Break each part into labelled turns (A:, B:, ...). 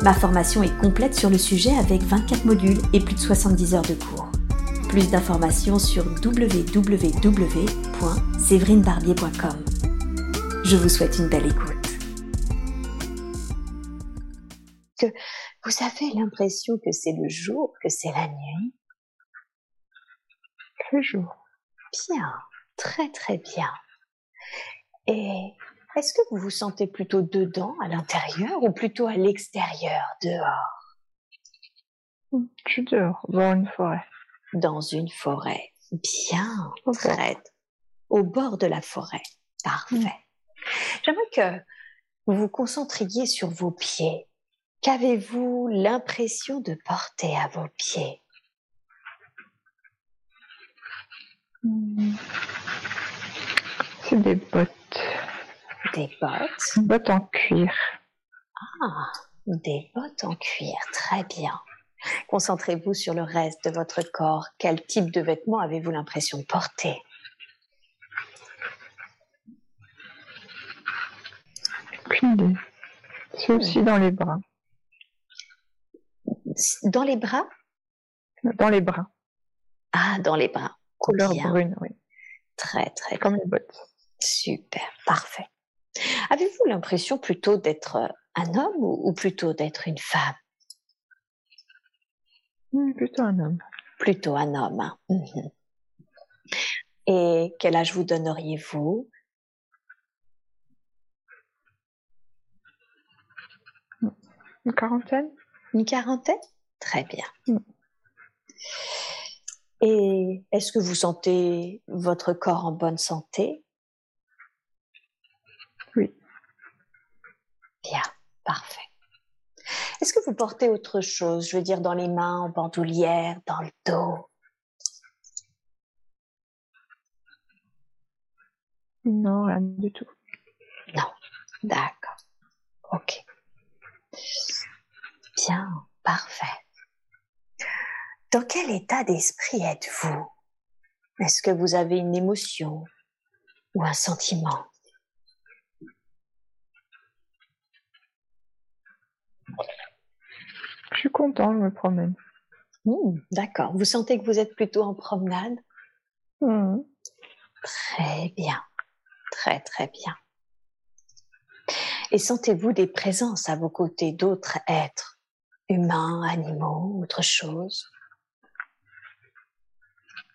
A: Ma formation est complète sur le sujet avec 24 modules et plus de 70 heures de cours. Plus d'informations sur www.séverinebarbier.com. Je vous souhaite une belle écoute. Que vous avez l'impression que c'est le jour, que c'est la nuit?
B: Le jour.
A: Bien, très très bien. Et est-ce que vous vous sentez plutôt dedans, à l'intérieur, ou plutôt à l'extérieur, dehors?
B: Je suis dehors, dans une forêt.
A: Dans une forêt. Bien, très. Au bord de la forêt. Parfait. J'aimerais que vous vous concentriez sur vos pieds. Qu'avez-vous l'impression de porter à vos pieds?
B: Hmm. C'est des bottes.
A: Des bottes.
B: Bottes en cuir.
A: Ah, des bottes en cuir, très bien. Concentrez-vous sur le reste de votre corps. Quel type de vêtements avez-vous l'impression de porter?
B: Aucune C'est aussi dans les bras.
A: Dans les bras?
B: Dans les bras.
A: Ah, dans les bras.
B: Couleur brune, oui.
A: Très, très.
B: Comme les bottes.
A: Super, parfait. Avez-vous l'impression plutôt d'être euh, un homme ou, plutôt d'être une femme?
B: Plutôt un homme.
A: Plutôt un homme. Hein. Mhm. Et quel âge vous donneriez-vous?
B: Une quarantaine.
A: Une quarantaine? Très bien. Mm. Et est-ce que vous sentez votre corps en bonne santé? Bien, parfait. Est-ce que vous portez autre chose? Je veux dire dans les mains, en bandoulière, dans le dos?
B: Non, rien du tout.
A: Non, d'accord. Ok. Bien, parfait. Dans quel état d'esprit êtes-vous? Est-ce que vous avez une émotion ou un sentiment?
B: Je suis content, je me promène.
A: Hmm, d'accord. Vous sentez que vous êtes plutôt en promenade?
B: Hmm.
A: Très bien. Très, très bien. Et sentez-vous des présences à vos côtés d'autres êtres, humains, animaux, autre chose?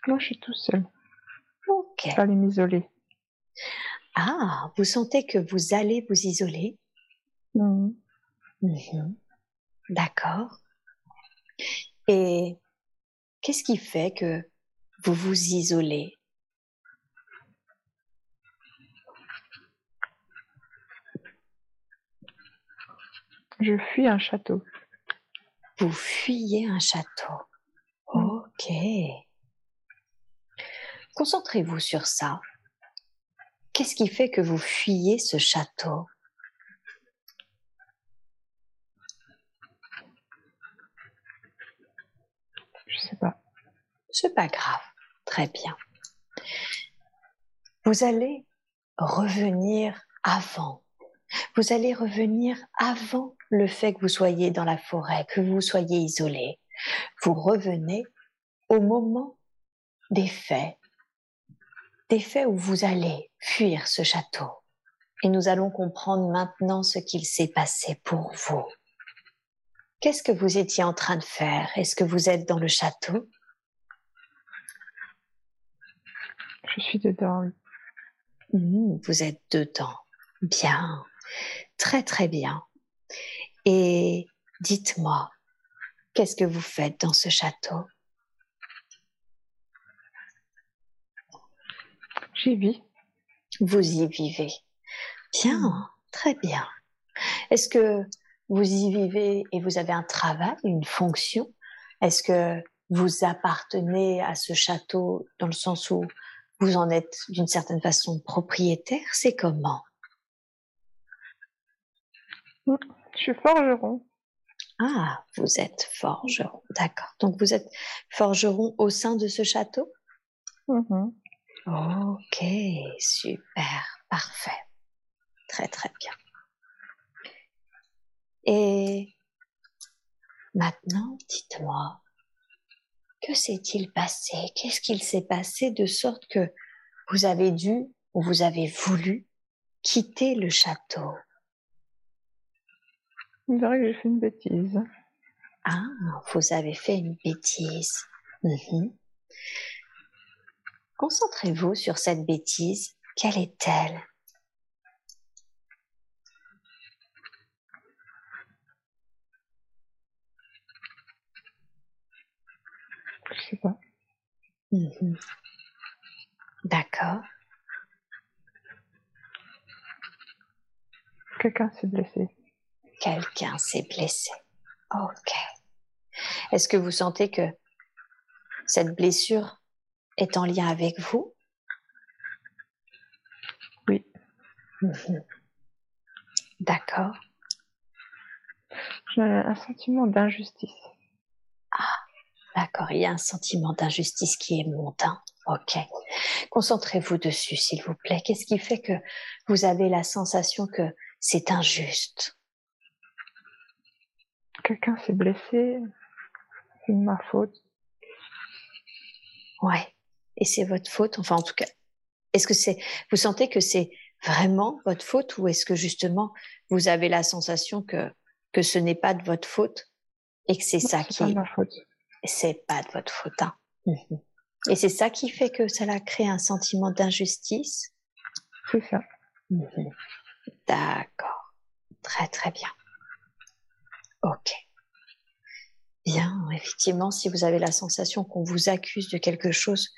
B: Moi, je suis tout seul.
A: Ok.
B: Je vais aller m'isoler.
A: Ah, vous sentez que vous allez vous isoler?
B: Non.
A: Mhm. D'accord. Et qu'est-ce qui fait que vous vous isolez?
B: Je fuis un château.
A: Vous fuyez un château. Ok. Concentrez-vous sur ça. Qu'est-ce qui fait que vous fuyez ce château?
B: Je sais pas.
A: C'est pas grave. Très bien. Vous allez revenir avant. Vous allez revenir avant le fait que vous soyez dans la forêt, que vous soyez isolé. Vous revenez au moment des faits, des faits où vous allez fuir ce château. Et nous allons comprendre maintenant ce qu'il s'est passé pour vous. Qu'est-ce que vous étiez en train de faire? Est-ce que vous êtes dans le château?
B: Je suis dedans.
A: Mmh, vous êtes dedans. Bien. Très très bien. Et dites-moi, qu'est-ce que vous faites dans ce château?
B: J'y vis.
A: Vous y vivez. Bien, très bien. Est-ce que vous y vivez et vous avez un travail, une fonction Est-ce que vous appartenez à ce château dans le sens où vous en êtes d'une certaine façon propriétaire? C'est comment?
B: Je suis forgeron.
A: Ah, vous êtes forgeron, d'accord. Donc vous êtes forgeron au sein de ce château?
B: Mhm.
A: Ok, super, parfait. Très très bien. Et maintenant, dites-moi, que s'est-il passé? Qu'est-ce qu'il s'est passé de sorte que vous avez dû ou vous avez voulu quitter le château?
B: On dirait que j'ai fait une bêtise.
A: Ah, vous avez fait une bêtise. Mhm. Concentrez-vous sur cette bêtise. Quelle est-elle?
B: Je sais pas.
A: Mhm. D'accord.
B: Quelqu'un s'est blessé.
A: Quelqu'un s'est blessé. Ok. Est-ce que vous sentez que cette blessure est en lien avec vous?
B: Oui.
A: D'accord.
B: J'ai un sentiment d'injustice.
A: D'accord. Il y a un sentiment d'injustice qui est montant. Ok. Concentrez-vous dessus, s'il vous plaît. Qu'est-ce qui fait que vous avez la sensation que c'est injuste?
B: Quelqu'un s'est blessé. C'est de ma faute.
A: Ouais. Et c'est votre faute? Enfin, en tout cas, est-ce que c'est, vous sentez que c'est vraiment votre faute ou est-ce que justement vous avez la sensation que que ce n'est pas de votre faute et que c'est ça
B: C'est
A: qui
B: pas de ma faute.
A: C'est pas de votre faute. hein. Mhm. Et c'est ça qui fait que ça a créé un sentiment d'injustice?
B: C'est ça.
A: Mhm. D'accord. Très très bien. Ok. Bien, effectivement, si vous avez la sensation qu'on vous accuse de quelque chose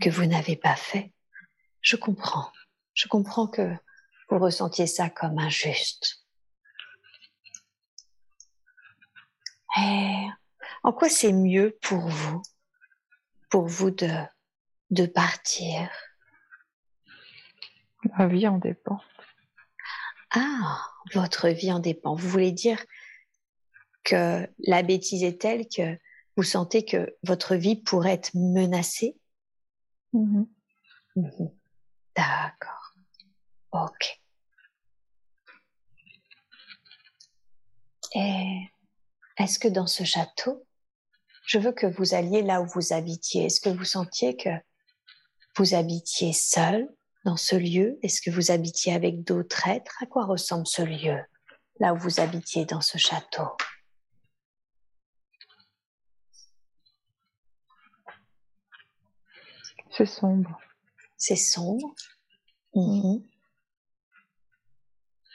A: que vous n'avez pas fait, je comprends. Je comprends que vous ressentiez ça comme injuste. Et en quoi c'est mieux pour vous, pour vous de, de partir?
B: Ma vie en dépend.
A: Ah, votre vie en dépend. Vous voulez dire que la bêtise est telle que vous sentez que votre vie pourrait être menacée?
B: Mhm.
A: Mhm. D'accord. Ok. Et est-ce que dans ce château, je veux que vous alliez là où vous habitiez. Est-ce que vous sentiez que vous habitiez seul dans ce lieu? Est-ce que vous habitiez avec d'autres êtres? À quoi ressemble ce lieu là où vous habitiez dans ce château?
B: C'est sombre.
A: C'est sombre. Mhm.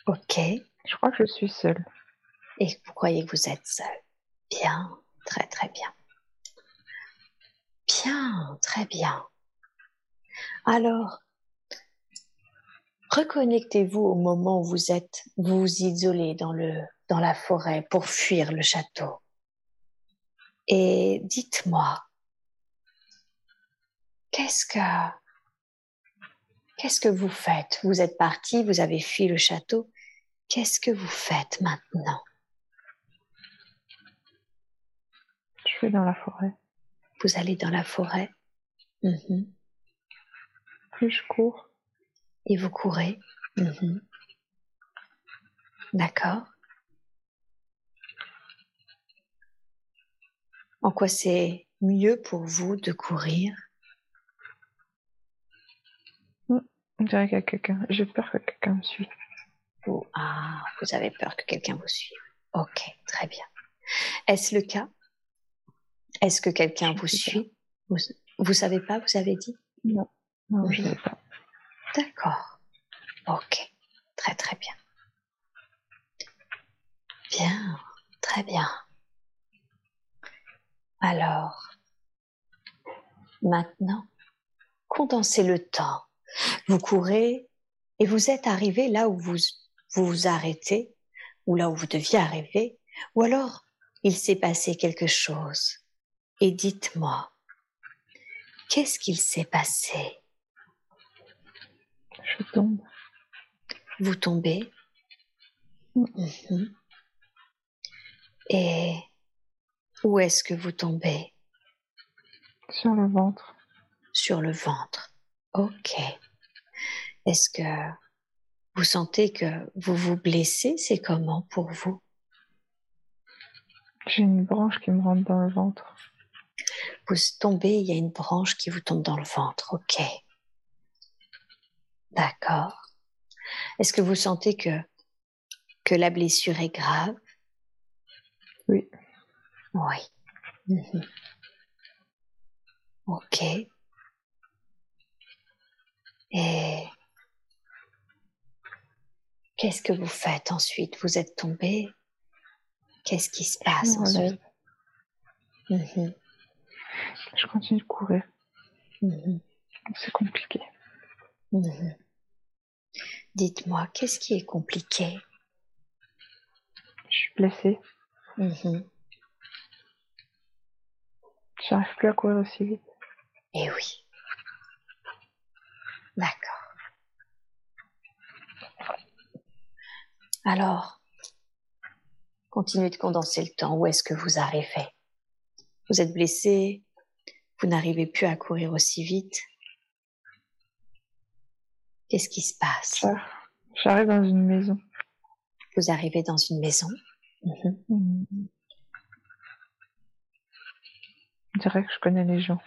A: Ok.
B: Je crois que je suis seule.
A: Et vous croyez que vous êtes seul. Bien, très très bien. Bien, très bien. Alors, reconnectez-vous au moment où vous êtes, vous vous isolez dans le, dans la forêt pour fuir le château. Et dites-moi, qu'est-ce que, qu'est-ce que vous faites? Vous êtes parti, vous avez fui le château. Qu'est-ce que vous faites maintenant?
B: Je vais dans la forêt.
A: Vous allez dans la forêt. Mhm.
B: Puis je cours.
A: Et vous courez. Mhm. D'accord. En quoi c'est mieux pour vous de courir?
B: On dirait qu'il y a quelqu'un. J'ai peur que quelqu'un me suive.
A: ou ah, vous avez peur que quelqu'un vous suive Ok, très bien. Est-ce le cas? Est-ce que quelqu'un vous suit? Vous, vous savez pas Vous avez dit?
B: Non,
A: Oui.
B: sais pas.
A: D'accord. Ok. Très très bien. Bien. Très bien. Alors, maintenant, condensez le temps. Vous courez et vous êtes arrivé là où vous vous, vous arrêtez, ou là où vous deviez arriver, ou alors il s'est passé quelque chose Et dites-moi, qu'est-ce qu'il s'est passé?
B: Je tombe.
A: Vous tombez? Mhm. Et où est-ce que vous tombez?
B: Sur le ventre.
A: Sur le ventre. Ok. Est-ce que vous sentez que vous vous blessez? C'est comment pour vous?
B: J'ai une branche qui me rentre dans le ventre.
A: Vous tombez, il y a une branche qui vous tombe dans le ventre. Ok. D'accord. Est-ce que vous sentez que que la blessure est grave?
B: Oui.
A: Oui. Mhm. Ok. Et qu'est-ce que vous faites ensuite? Vous êtes tombé? Qu'est-ce qui se passe ensuite?
B: Relève. Je continue de courir.
A: Mhm.
B: C'est compliqué.
A: Mhm. Dites-moi, qu'est-ce qui est compliqué?
B: Je suis blessée.
A: Mhm.
B: J'arrive plus à courir aussi vite.
A: Eh oui. D'accord. Alors, continuez de condenser le temps. Où est-ce que vous arrivez? Vous êtes blessé, vous n'arrivez plus à courir aussi vite. Qu'est-ce qui se passe?
B: J'arrive dans une maison.
A: Vous arrivez dans une maison? Mhm.
B: On dirait que je connais les gens.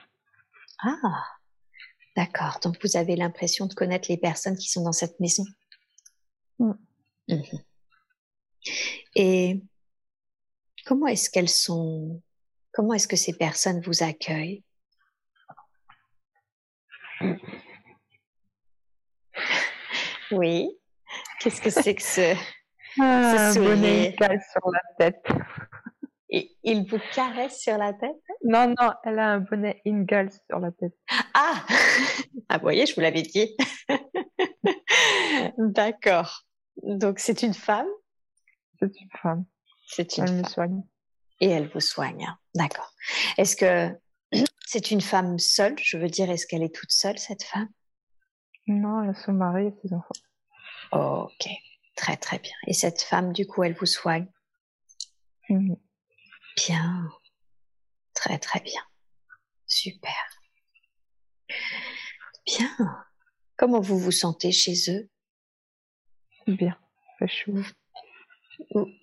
A: Ah, d'accord. Donc vous avez l'impression de connaître les personnes qui sont dans cette maison?
B: Mm.
A: Mhm. Et comment est-ce qu'elles sont? Comment est-ce que ces personnes vous accueillent? Oui. Qu'est-ce que c'est que ce
B: Ah,
A: Ce
B: bonnet sur la tête.
A: Et il vous caresse sur la tête?
B: Non, non, elle a un bonnet Ingal sur la tête.
A: Ah Ah, vous voyez, je vous l'avais dit. D'accord. Donc c'est une femme?
B: C'est une femme.
A: C'est une
B: Elle me
A: femme.
B: soigne.
A: Et elle vous soigne. hein. D'accord. Est-ce que c'est une femme seule? Je veux dire, est-ce qu'elle est toute seule, cette femme?
B: Non, elle a son mari et ses enfants.
A: Ok. Très, très bien. Et cette femme, du coup, elle vous soigne?
B: Mhm.
A: Bien. Très, très bien. Super. Bien. Comment vous vous sentez chez eux?
B: Bien. Il fait chaud.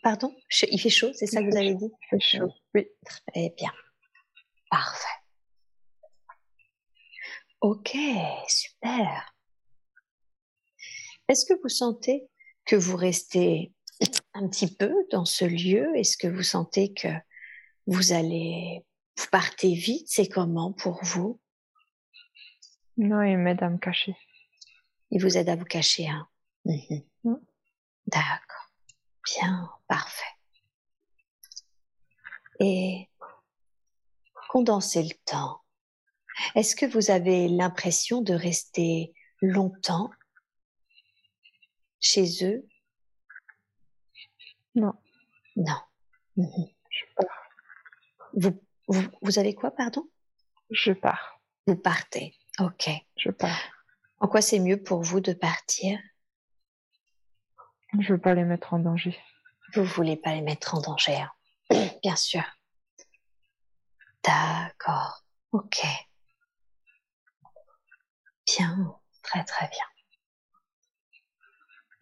A: Pardon? Il fait chaud, c'est ça que vous avez dit?
B: Il fait chaud. Oui.
A: Très bien. Parfait. Ok, super. Est-ce que vous sentez que vous restez un petit peu dans ce lieu? Est-ce que vous sentez que vous allez, vous partez vite? C'est comment pour vous?
B: Non, il m'aide à me cacher.
A: Il vous aide à vous cacher, hein? Mhm. D'accord. Bien, parfait. Et condensez le temps. Est-ce que vous avez l'impression de rester longtemps chez eux?
B: Non,
A: Non. Mhm.
B: je pars.
A: Vous, vous, vous avez quoi, pardon?
B: Je pars.
A: Vous partez. Ok.
B: Je pars.
A: En quoi c'est mieux pour vous de partir?
B: Je veux pas les mettre en danger.
A: Vous voulez pas les mettre en danger, hein bien sûr. D'accord. Ok. Bien. Très très bien.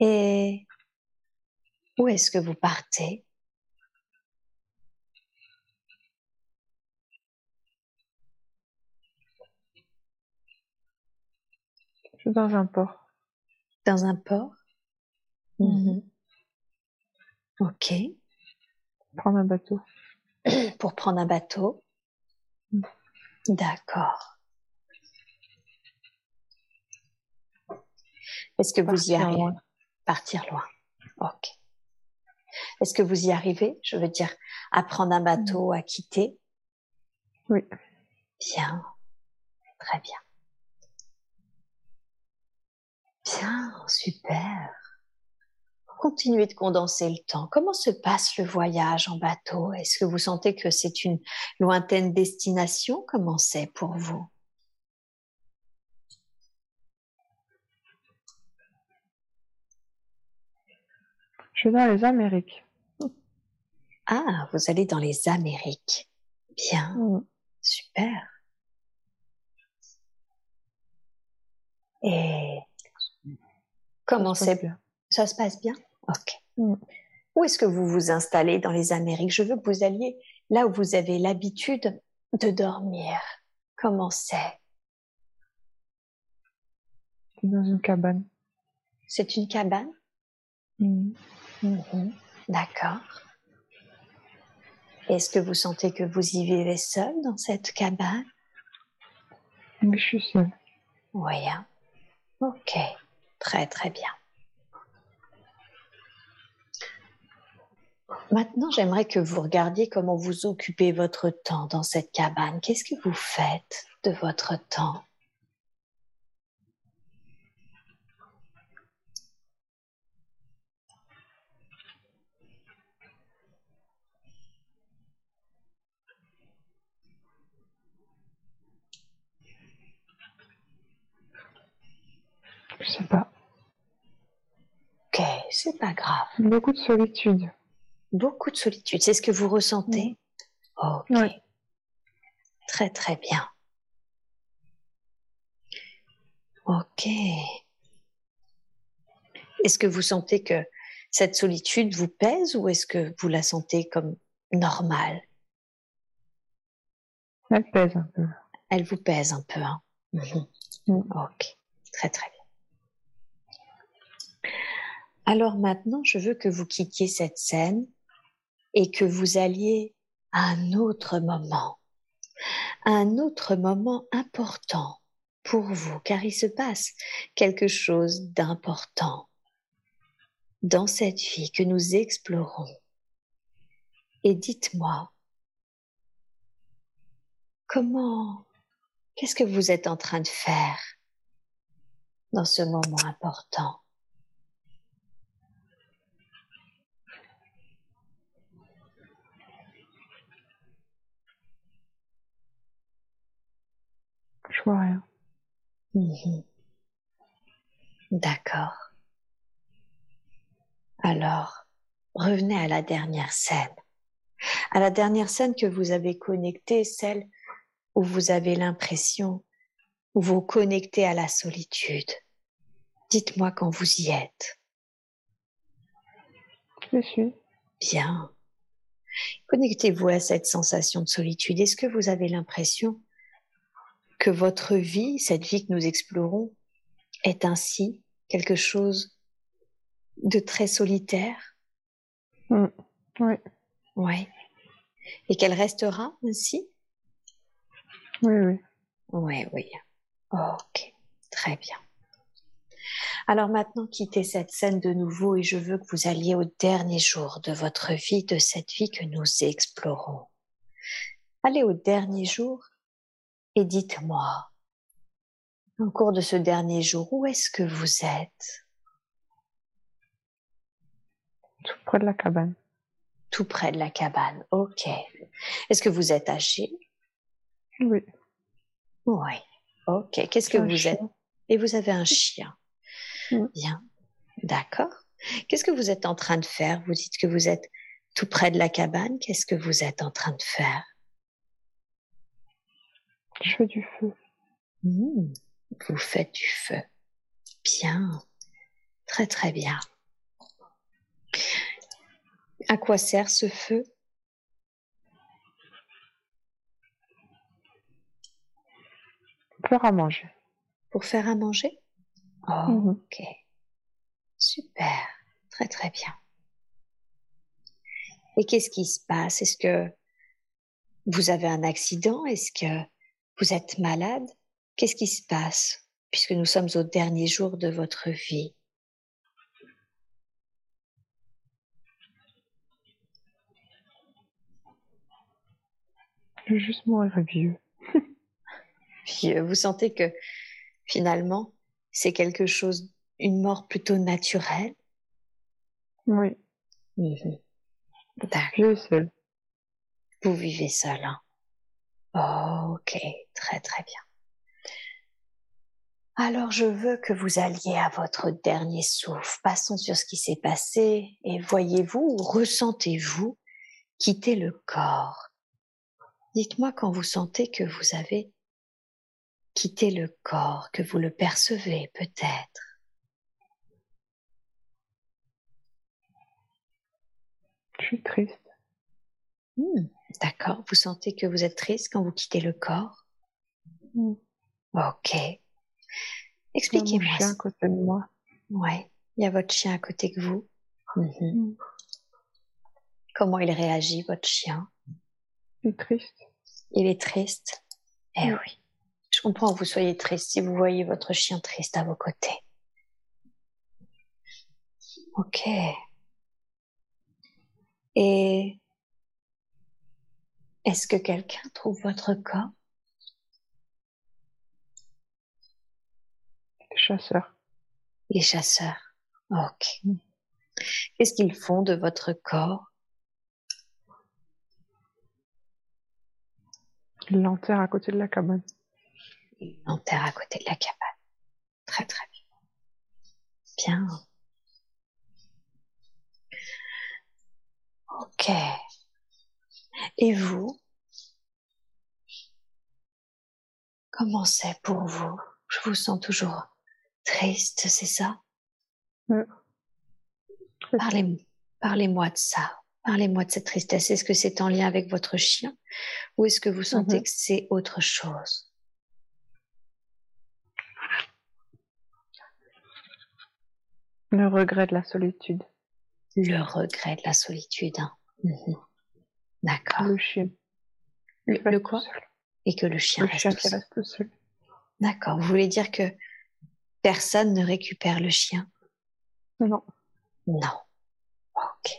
A: Et où est-ce que vous partez?
B: Je dans un port.
A: Dans un port? Mhm. Ok.
B: Prendre un bateau.
A: Pour prendre un bateau?
B: Mm.
A: D'accord. Est-ce que vous y arrivez? Partir loin. Ok. Est-ce que vous y arrivez? Je veux dire, à prendre un bateau, à quitter?
B: Oui.
A: Bien. Très bien. Bien, super. continuez de condenser le temps. Comment se passe le voyage en bateau? Est-ce que vous sentez que c'est une lointaine destination? Comment c'est pour vous?
B: Je vais dans les Amériques.
A: Ah, vous allez dans les Amériques. Bien, mm. super. Et comment c'est Ça se passe bien? Ok. Mm. Où est-ce que vous vous installez dans les Amériques? Je veux que vous alliez là où vous avez l'habitude de dormir. Comment c'est?
B: Dans une cabane.
A: C'est une cabane? Mm. Mhm. D'accord. Est-ce que vous sentez que vous y vivez seul dans cette cabane?
B: Oui, je suis seule.
A: Oui. Hein. Ok, très très bien. Maintenant, j'aimerais que vous regardiez comment vous occupez votre temps dans cette cabane. Qu'est-ce que vous faites de votre temps?
B: Je sais pas.
A: Ok, c'est pas grave.
B: Beaucoup de solitude.
A: Beaucoup de solitude, c'est ce que vous ressentez Ok. Oui. Très très bien. Ok. Est-ce que vous sentez que cette solitude vous pèse ou est-ce que vous la sentez comme normale?
B: Elle pèse un peu.
A: Elle vous pèse un peu. Hein mhm. mm. Ok, très très bien. Alors maintenant, je veux que vous quittiez cette scène et que vous alliez à un autre moment, un autre moment important pour vous, car il se passe quelque chose d'important dans cette vie que nous explorons. Et dites-moi, comment, qu'est-ce que vous êtes en train de faire dans ce moment important?
B: Je vois rien.
A: Mhm. D'accord. Alors, revenez à la dernière scène. À la dernière scène que vous avez connectée, celle où vous avez l'impression, où vous connectez à la solitude. Dites-moi quand vous y êtes.
B: Je suis.
A: Bien. Connectez-vous à cette sensation de solitude. Est-ce que vous avez l'impression que votre vie, cette vie que nous explorons, est ainsi quelque chose de très solitaire?
B: Mm. Oui.
A: Ouais. Et qu'elle restera ainsi?
B: Oui, oui.
A: Oui, oui. Ok, très bien. Alors maintenant, quittez cette scène de nouveau et je veux que vous alliez au dernier jour de votre vie, de cette vie que nous explorons. Allez au dernier jour et dites-moi, au cours de ce dernier jour, où est-ce que vous êtes?
B: Tout près de la cabane.
A: Tout près de la cabane, ok. Est-ce que vous êtes âgé
B: Oui.
A: Oui, ok. Qu'est-ce que vous êtes? Et vous avez un chien? Bien, d'accord. Qu'est-ce que vous êtes en train de faire? Vous dites que vous êtes tout près de la cabane. Qu'est-ce que vous êtes en train de faire?
B: Je fais du feu.
A: Mmh, vous faites du feu. Bien. Très très bien. À quoi sert ce feu?
B: Pour faire à manger.
A: Pour faire à manger? Oh, mmh. Ok. Super. Très très bien. Et qu'est-ce qui se passe? Est-ce que vous avez un accident? Est-ce que vous êtes malade? Qu'est-ce qui se passe puisque nous sommes au dernier jour de votre vie?
B: Je vais juste mourir vieux.
A: vieux, vous sentez que finalement c'est quelque chose, une mort plutôt naturelle?
B: Oui.
A: Mhm. D'accord.
B: Je seule.
A: Vous vivez seul. Hein? Ok, très très bien. Alors je veux que vous alliez à votre dernier souffle. Passons sur ce qui s'est passé et voyez-vous ou ressentez-vous quitter le corps? Dites-moi quand vous sentez que vous avez quitté le corps, que vous le percevez peut-être.
B: Je suis triste.
A: Hmm, d'accord. Vous sentez que vous êtes triste quand vous quittez le corps? Ok.
B: Il y a mon
A: Expliquez-moi.
B: chien à côté de moi.
A: Ouais. Il y a votre chien à côté de vous. Mhm.
B: Hmm.
A: Comment il réagit, votre chien?
B: Je suis triste.
A: Il est triste? Eh
B: Oui.
A: oui. Je comprends que vous soyez triste si vous voyez votre chien triste à vos côtés. Ok. Et est-ce que quelqu'un trouve votre corps?
B: Les chasseurs.
A: Les chasseurs. Ok. Qu'est-ce qu'ils font de votre corps?
B: Ils l'enterrent à côté de la cabane.
A: Ils l'enterrent à côté de la cabane. Très très bien. Bien. Ok. Et vous Comment c'est pour vous? Je vous sens toujours triste, c'est ça? Parlez, parlez-moi de ça. Parlez-moi de cette tristesse. Est-ce que c'est en lien avec votre chien ou est-ce que vous sentez
B: Mhm.
A: que c'est autre chose?
B: Le regret de la solitude.
A: Le regret de la solitude. hein. Mhm. D'accord.
B: Le chien.
A: Le, quoi? Et que le chien
B: Le
A: reste
B: chien
A: tout
B: qui
A: seul.
B: reste tout seul.
A: D'accord. Vous voulez dire que personne ne récupère le chien?
B: Non.
A: Non. Ok.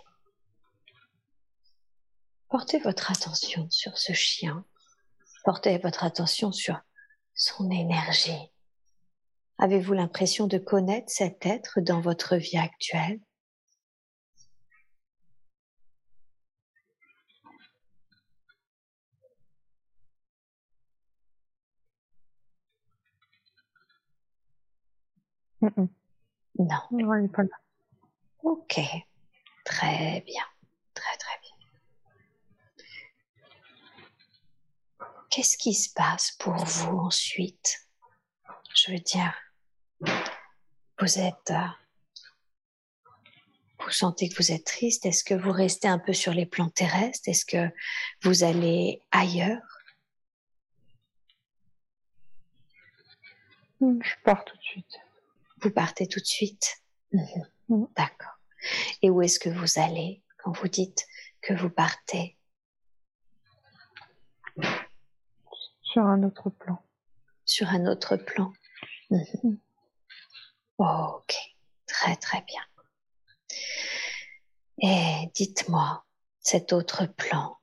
A: Portez votre attention sur ce chien. Portez votre attention sur son énergie. Avez-vous l'impression de connaître cet être dans votre vie actuelle?
B: Mm-mm.
A: Non.
B: Non, il n'est pas là.
A: Ok. Très bien. Très très bien. Qu'est-ce qui se passe pour vous ensuite? Je veux dire, vous êtes... euh, vous sentez que vous êtes triste? Est-ce que vous restez un peu sur les plans terrestres? Est-ce que vous allez ailleurs?
B: Mm, Je pars tout de suite.
A: Vous partez tout de suite Mhm.
B: Mhm.
A: D'accord. Et où est-ce que vous allez quand vous dites que vous partez?
B: Sur un autre plan.
A: sur un autre plan Mhm. Ok, très très bien. Et dites-moi, cet autre plan,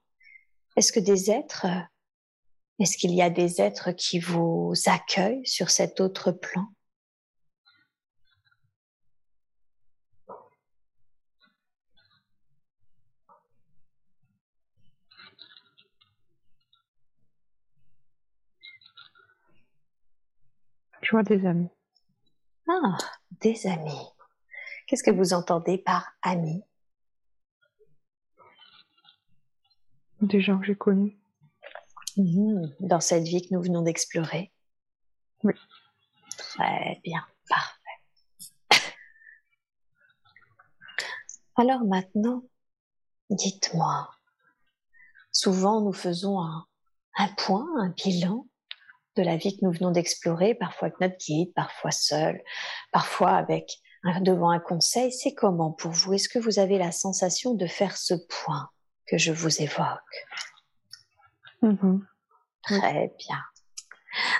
A: est-ce que des êtres, est-ce qu'il y a des êtres qui vous accueillent sur cet autre plan?
B: Vois des amis.
A: Ah, des amis. Qu'est-ce que vous entendez par amis?
B: Des gens que j'ai connus.
A: Mhm, Dans cette vie que nous venons d'explorer
B: Oui.
A: Très bien, parfait. Alors maintenant, dites-moi, souvent nous faisons un, un point, un bilan de la vie que nous venons d'explorer, parfois avec notre guide, parfois seul, parfois avec devant un conseil. C'est comment pour vous? Est-ce que vous avez la sensation de faire ce point que je vous évoque?
B: Mhm.
A: Très bien.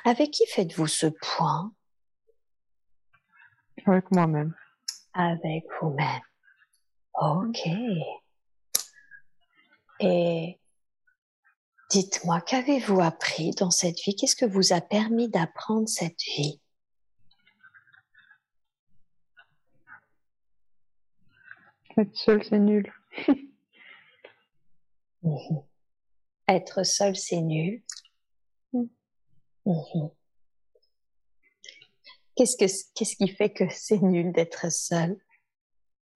A: Avec qui faites-vous ce point?
B: Avec moi-même.
A: Avec vous-même. Ok. Et dites-moi, qu'avez-vous appris dans cette vie? Qu'est-ce que vous a permis d'apprendre cette vie?
B: Être seul, c'est nul.
A: Mhm. Être seul, c'est nul.
B: Mm.
A: Mhm. Qu'est-ce que qu'est-ce qui fait que c'est nul d'être seul?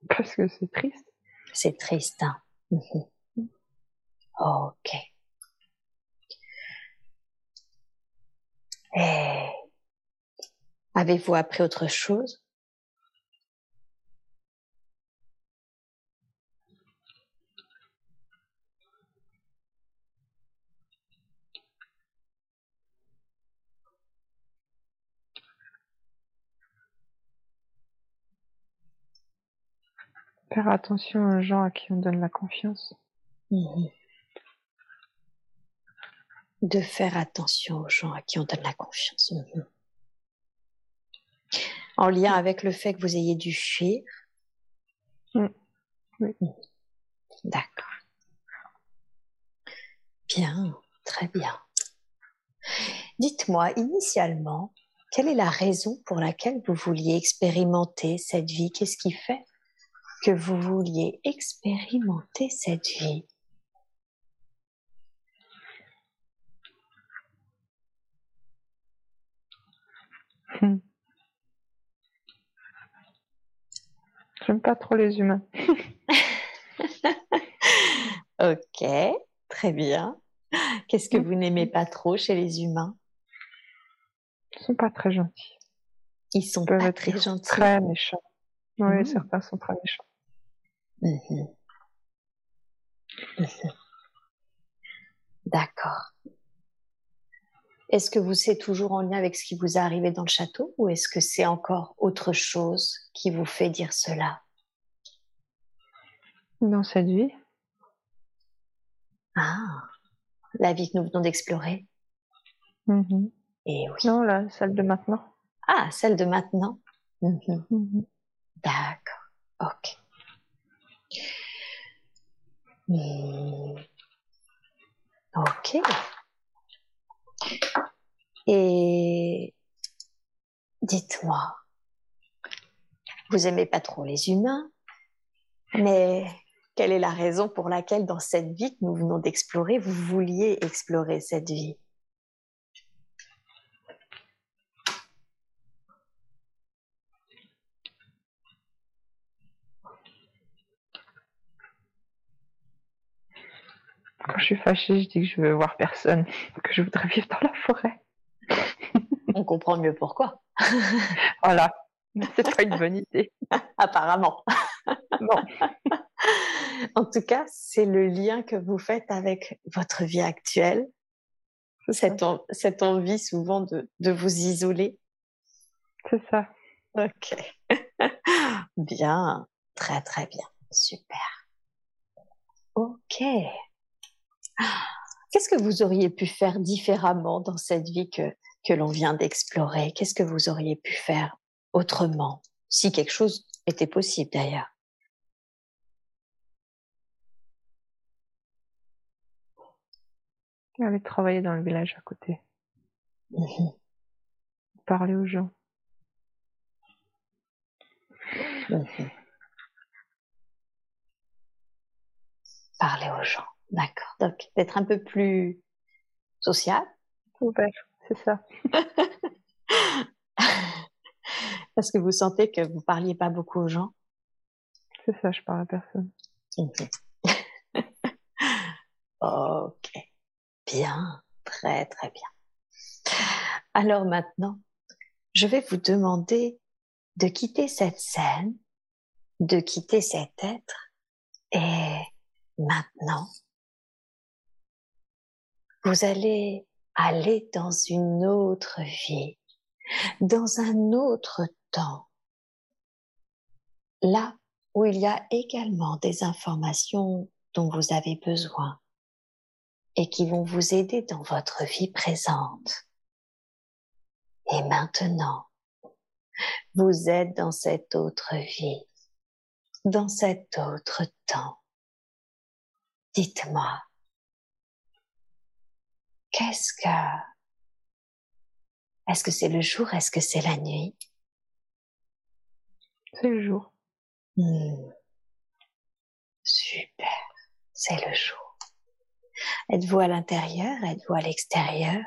B: Parce que c'est triste.
A: C'est triste. Hein Mhm. Ok. Et avez-vous appris autre chose?
B: Faire attention aux gens à qui on donne la confiance.
A: Mhm. De faire attention aux gens à qui on donne la confiance. Mhm. En lien avec le fait que vous ayez dû fuir.
B: Mm.
A: D'accord. Bien, très bien. Dites-moi, initialement, quelle est la raison pour laquelle vous vouliez expérimenter cette vie? Qu'est-ce qui fait que vous vouliez expérimenter cette vie?
B: Hmm. J'aime pas trop les humains.
A: Ok, très bien. Qu'est-ce que vous n'aimez pas trop chez les humains?
B: Ils sont pas très gentils.
A: Ils sont
B: Ils peuvent
A: pas
B: être
A: très gentils.
B: Très méchants. Oui,
A: Mhm.
B: certains sont très méchants.
A: Mhm. Mhm. D'accord. Est-ce que vous c'est toujours en lien avec ce qui vous est arrivé dans le château ou est-ce que c'est encore autre chose qui vous fait dire cela?
B: Dans cette vie,
A: Ah, la vie que nous venons d'explorer.
B: Mhm.
A: Et oui.
B: non, là, celle de maintenant.
A: Ah, celle de maintenant. Mhm.
B: Mhm.
A: D'accord. Ok. Hmm. Ok. Et dites-moi, vous aimez pas trop les humains, mais quelle est la raison pour laquelle dans cette vie que nous venons d'explorer, vous vouliez explorer cette vie?
B: Quand je suis fâchée, je dis que je veux voir personne, que je voudrais vivre dans la forêt.
A: On comprend mieux pourquoi,
B: Voilà. C'est pas une bonne idée.
A: apparemment.
B: Non.
A: En tout cas, c'est le lien que vous faites avec votre vie actuelle, en- cette envie souvent de, de vous isoler.
B: C'est ça.
A: Ok. bien, très très bien, super. Ok. Qu'est-ce que vous auriez pu faire différemment dans cette vie que, que l'on vient d'explorer? Qu'est-ce que vous auriez pu faire autrement Si quelque chose était possible d'ailleurs?
B: Aller travailler dans le village à côté.
A: Mhm.
B: Parler aux gens.
A: Mhm. Parler aux gens, d'accord. Donc d'être un peu plus social.
B: C'est ça.
A: parce que vous sentez que vous parliez pas beaucoup aux gens.
B: C'est ça, je parle à personne.
A: ok, bien, très très bien. Alors maintenant, je vais vous demander de quitter cette scène, de quitter cet être, et maintenant, vous allez aller dans une autre vie, dans un autre temps, là où il y a également des informations dont vous avez besoin et qui vont vous aider dans votre vie présente. Et maintenant, vous êtes dans cette autre vie, dans cet autre temps. Dites-moi, qu'est-ce que... Est-ce que c'est le jour? Est-ce que c'est la nuit?
B: C'est le jour.
A: Hmm. Super, c'est le jour. Êtes-vous à l'intérieur? Êtes-vous à l'extérieur?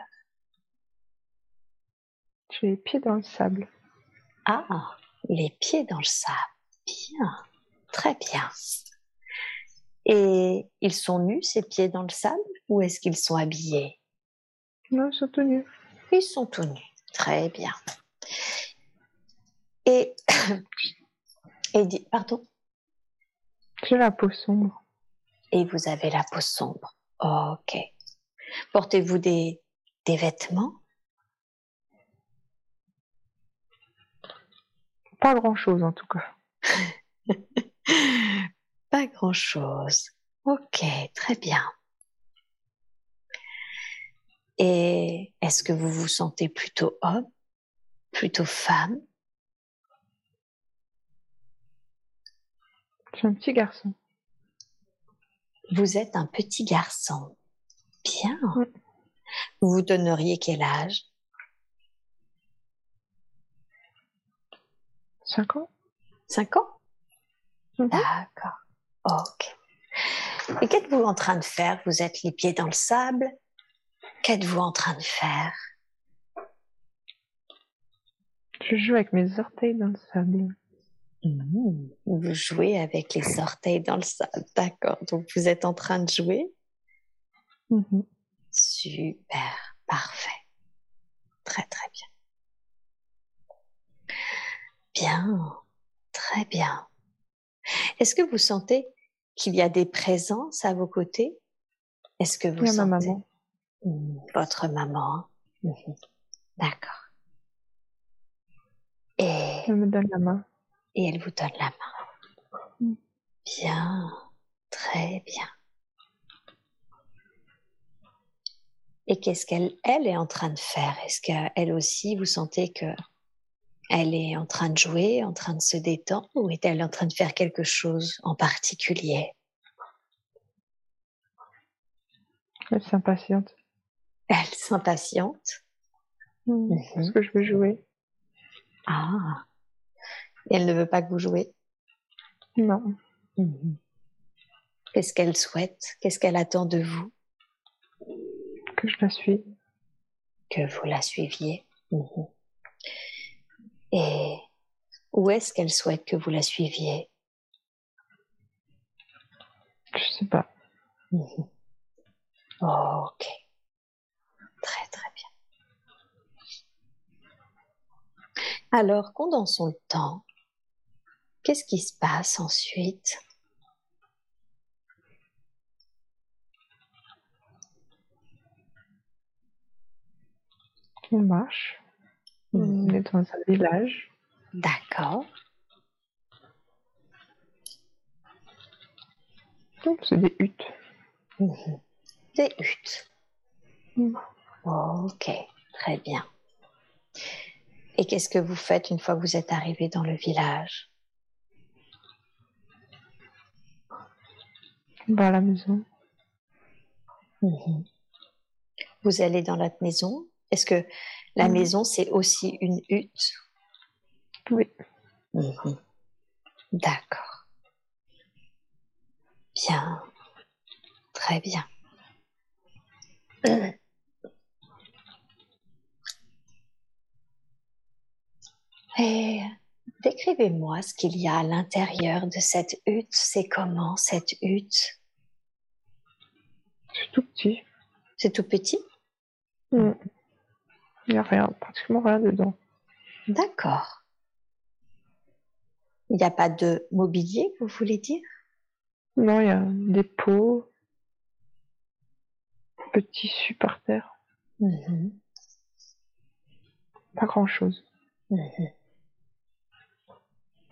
B: J'ai les pieds dans le sable.
A: Ah, les pieds dans le sable. Bien, très bien. Et ils sont nus, ces pieds dans le sable, ou est-ce qu'ils sont habillés?
B: Non, ils sont tout nus.
A: Ils sont tout nus. Très bien. Et, et pardon?
B: J'ai la peau sombre.
A: Et vous avez la peau sombre. ok. Portez-vous des, des vêtements?
B: Pas grand-chose en tout cas.
A: Pas grand-chose. Ok, très bien. Et est-ce que vous vous sentez plutôt homme, plutôt femme?
B: Je suis un petit garçon.
A: Vous êtes un petit garçon. Bien. Vous vous donneriez quel âge?
B: Cinq ans?
A: Cinq ans. D'accord. Ok. Et qu'êtes-vous en train de faire? Vous êtes les pieds dans le sable? Qu'êtes-vous en train de faire?
B: Je joue avec mes orteils dans le sable.
A: Mmh. Vous jouez avec les orteils dans le sable. D'accord. Donc vous êtes en train de jouer?
B: Mhm.
A: Super. Parfait. Très très bien. Bien. Très bien. Est-ce que vous sentez qu'il y a des présences à vos côtés? Est-ce que vous
B: ma
A: sentez
B: maman.
A: Votre maman Mhm. D'accord. Et,
B: Elle me donne la main.
A: et elle vous donne la main.
B: Mm.
A: Bien, très bien. Et qu'est-ce qu'elle elle est en train de faire? Est-ce qu'elle aussi, vous sentez que elle est en train de jouer, en train de se détendre, ou est-elle en train de faire quelque chose en particulier?
B: Elle s'impatiente.
A: Elle s'impatiente.
B: Mhm. Parce que je veux jouer?
A: Ah. Et elle ne veut pas que vous jouez?
B: Non.
A: Mhm. Qu'est-ce qu'elle souhaite? Qu'est-ce qu'elle attend de vous?
B: Que je la suis.
A: Que vous la suiviez. Mhm. Et où est-ce qu'elle souhaite que vous la suiviez?
B: Je sais pas.
A: Mhm. Ok. Très très bien. Alors, condensons le temps. Qu'est-ce qui se passe ensuite?
B: On marche. On est dans un village.
A: D'accord.
B: Donc, c'est des huttes.
A: Mhm. Des huttes.
B: Mhm.
A: Ok, très bien. Et qu'est-ce que vous faites une fois que vous êtes arrivé dans le village?
B: À la maison.
A: Mhm. Vous allez dans notre maison? Est-ce que la maison, c'est aussi une hutte?
B: Oui.
A: Mhm. D'accord. Bien. Très bien. Et décrivez-moi ce qu'il y a à l'intérieur de cette hutte. C'est comment cette hutte?
B: C'est tout petit.
A: C'est tout petit?
B: Mm. Il n'y a rien, pratiquement rien dedans.
A: D'accord. Il n'y a pas de mobilier, vous voulez dire?
B: Non, il y a des pots, de tissu par terre.
A: Mhm.
B: Pas grand chose.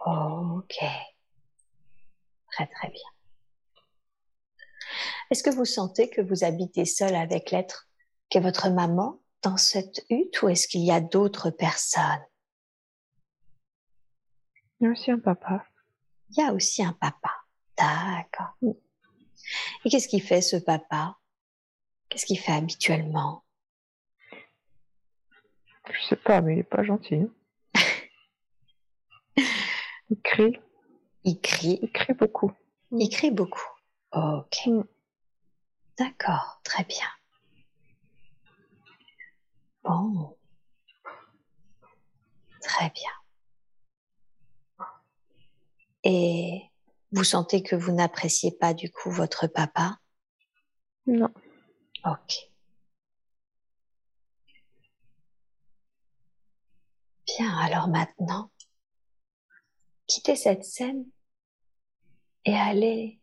A: Ok. Très très bien. Est-ce que vous sentez que vous habitez seul avec l'être qu'est votre maman dans cette hutte ou est-ce qu'il y a d'autres personnes?
B: Il y a aussi un papa.
A: Il y a aussi un papa. D'accord. Et qu'est-ce qu'il fait ce papa? Qu'est-ce qu'il fait habituellement?
B: Je sais pas, mais il est pas gentil. hein. Il crie,
A: Il crie.
B: il crie beaucoup.
A: Il crie beaucoup. Ok.
B: Mm.
A: D'accord, très bien. Bon. Très bien. Et vous sentez que vous n'appréciez pas du coup votre papa?
B: Non.
A: Ok. Bien, alors maintenant, quittez cette scène et allez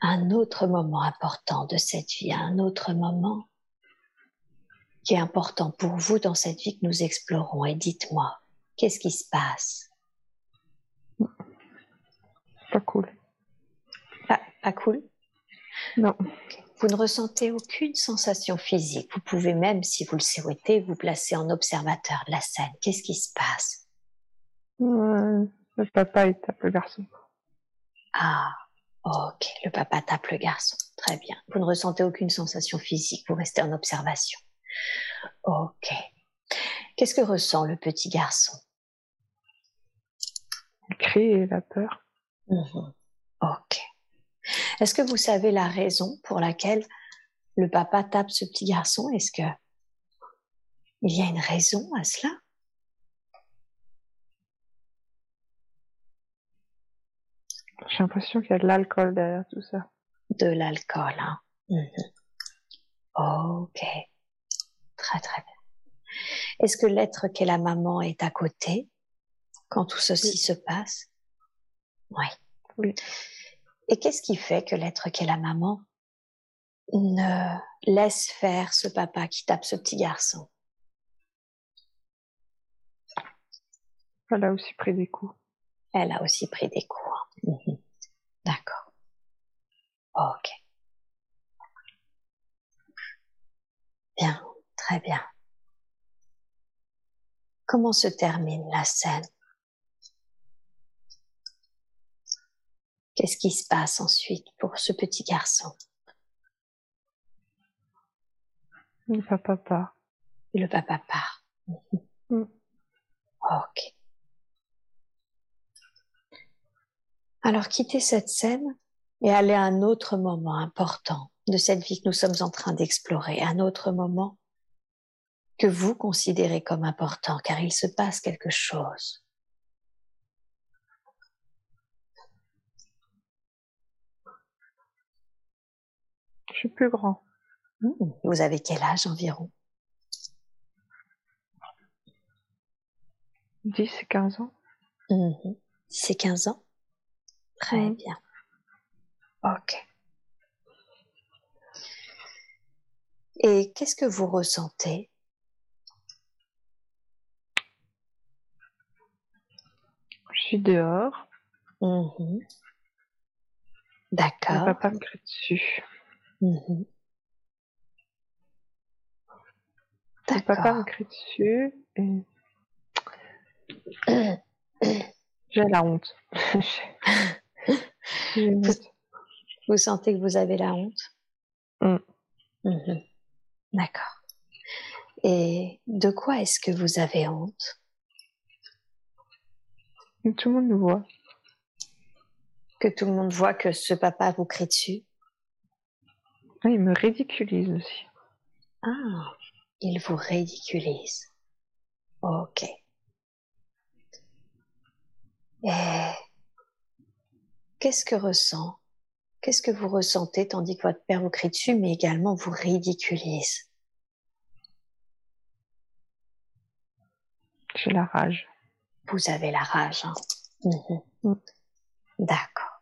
A: à un autre moment important de cette vie, à un autre moment qui est important pour vous dans cette vie que nous explorons. Et dites-moi, qu'est-ce qui se passe?
B: Pas cool.
A: pas, pas cool?
B: Non.
A: Vous ne ressentez aucune sensation physique. Vous pouvez même, si vous le souhaitez, vous placer en observateur de la scène. Qu'est-ce qui se passe?
B: Le papa il tape le garçon.
A: Ah, ok. Le papa tape le garçon. Très bien. Vous ne ressentez aucune sensation physique. Vous restez en observation. Ok. Qu'est-ce que ressent le petit garçon?
B: Il crie et il a peur.
A: Mhm. Ok. Est-ce que vous savez la raison pour laquelle le papa tape ce petit garçon? Est-ce que il y a une raison à cela?
B: J'ai l'impression qu'il y a de l'alcool derrière tout ça.
A: De l'alcool. Hein. Mhm. Ok. Très très bien. Est-ce que l'être qu'est la maman est à côté quand tout ceci
B: Oui.
A: se passe? Oui.
B: Oui.
A: Et qu'est-ce qui fait que l'être qu'est la maman ne laisse faire ce papa qui tape ce petit garçon?
B: Elle a aussi pris des coups.
A: Elle a aussi pris des coups. hein. D'accord. Ok. Bien, très bien. Comment se termine la scène? Qu'est-ce qui se passe ensuite pour ce petit garçon?
B: Le papa part.
A: Le papa part.
B: Mm.
A: Ok. Alors quittez cette scène et allez à un autre moment important de cette vie que nous sommes en train d'explorer, un autre moment que vous considérez comme important car il se passe quelque chose.
B: Je suis plus grand.
A: Hmm, Vous avez quel âge environ?
B: 10 et 15 ans.
A: Mhm. C'est 15 ans? Très
B: Mhm.
A: bien. Ok. Et qu'est-ce que vous ressentez?
B: Je suis dehors.
A: Mhm.
B: Le
A: D'accord.
B: papa me crie dessus. Le papa me crie dessus et j'ai la honte.
A: Vous- sentez que vous avez la honte?
B: Mm.
A: Mhm. D'accord. Et de quoi est-ce que vous avez honte?
B: Et Tout le monde nous voit.
A: Que tout le monde voit que ce papa vous crie dessus?
B: Ah, il me ridiculise aussi.
A: Ah, il vous ridiculise. Ok. Et qu'est-ce que ressent? Qu'est-ce que vous ressentez tandis que votre père vous crie dessus, mais également vous ridiculise
B: J'ai la rage.
A: Vous avez la rage. Hein? Mhm.
B: Mm.
A: D'accord.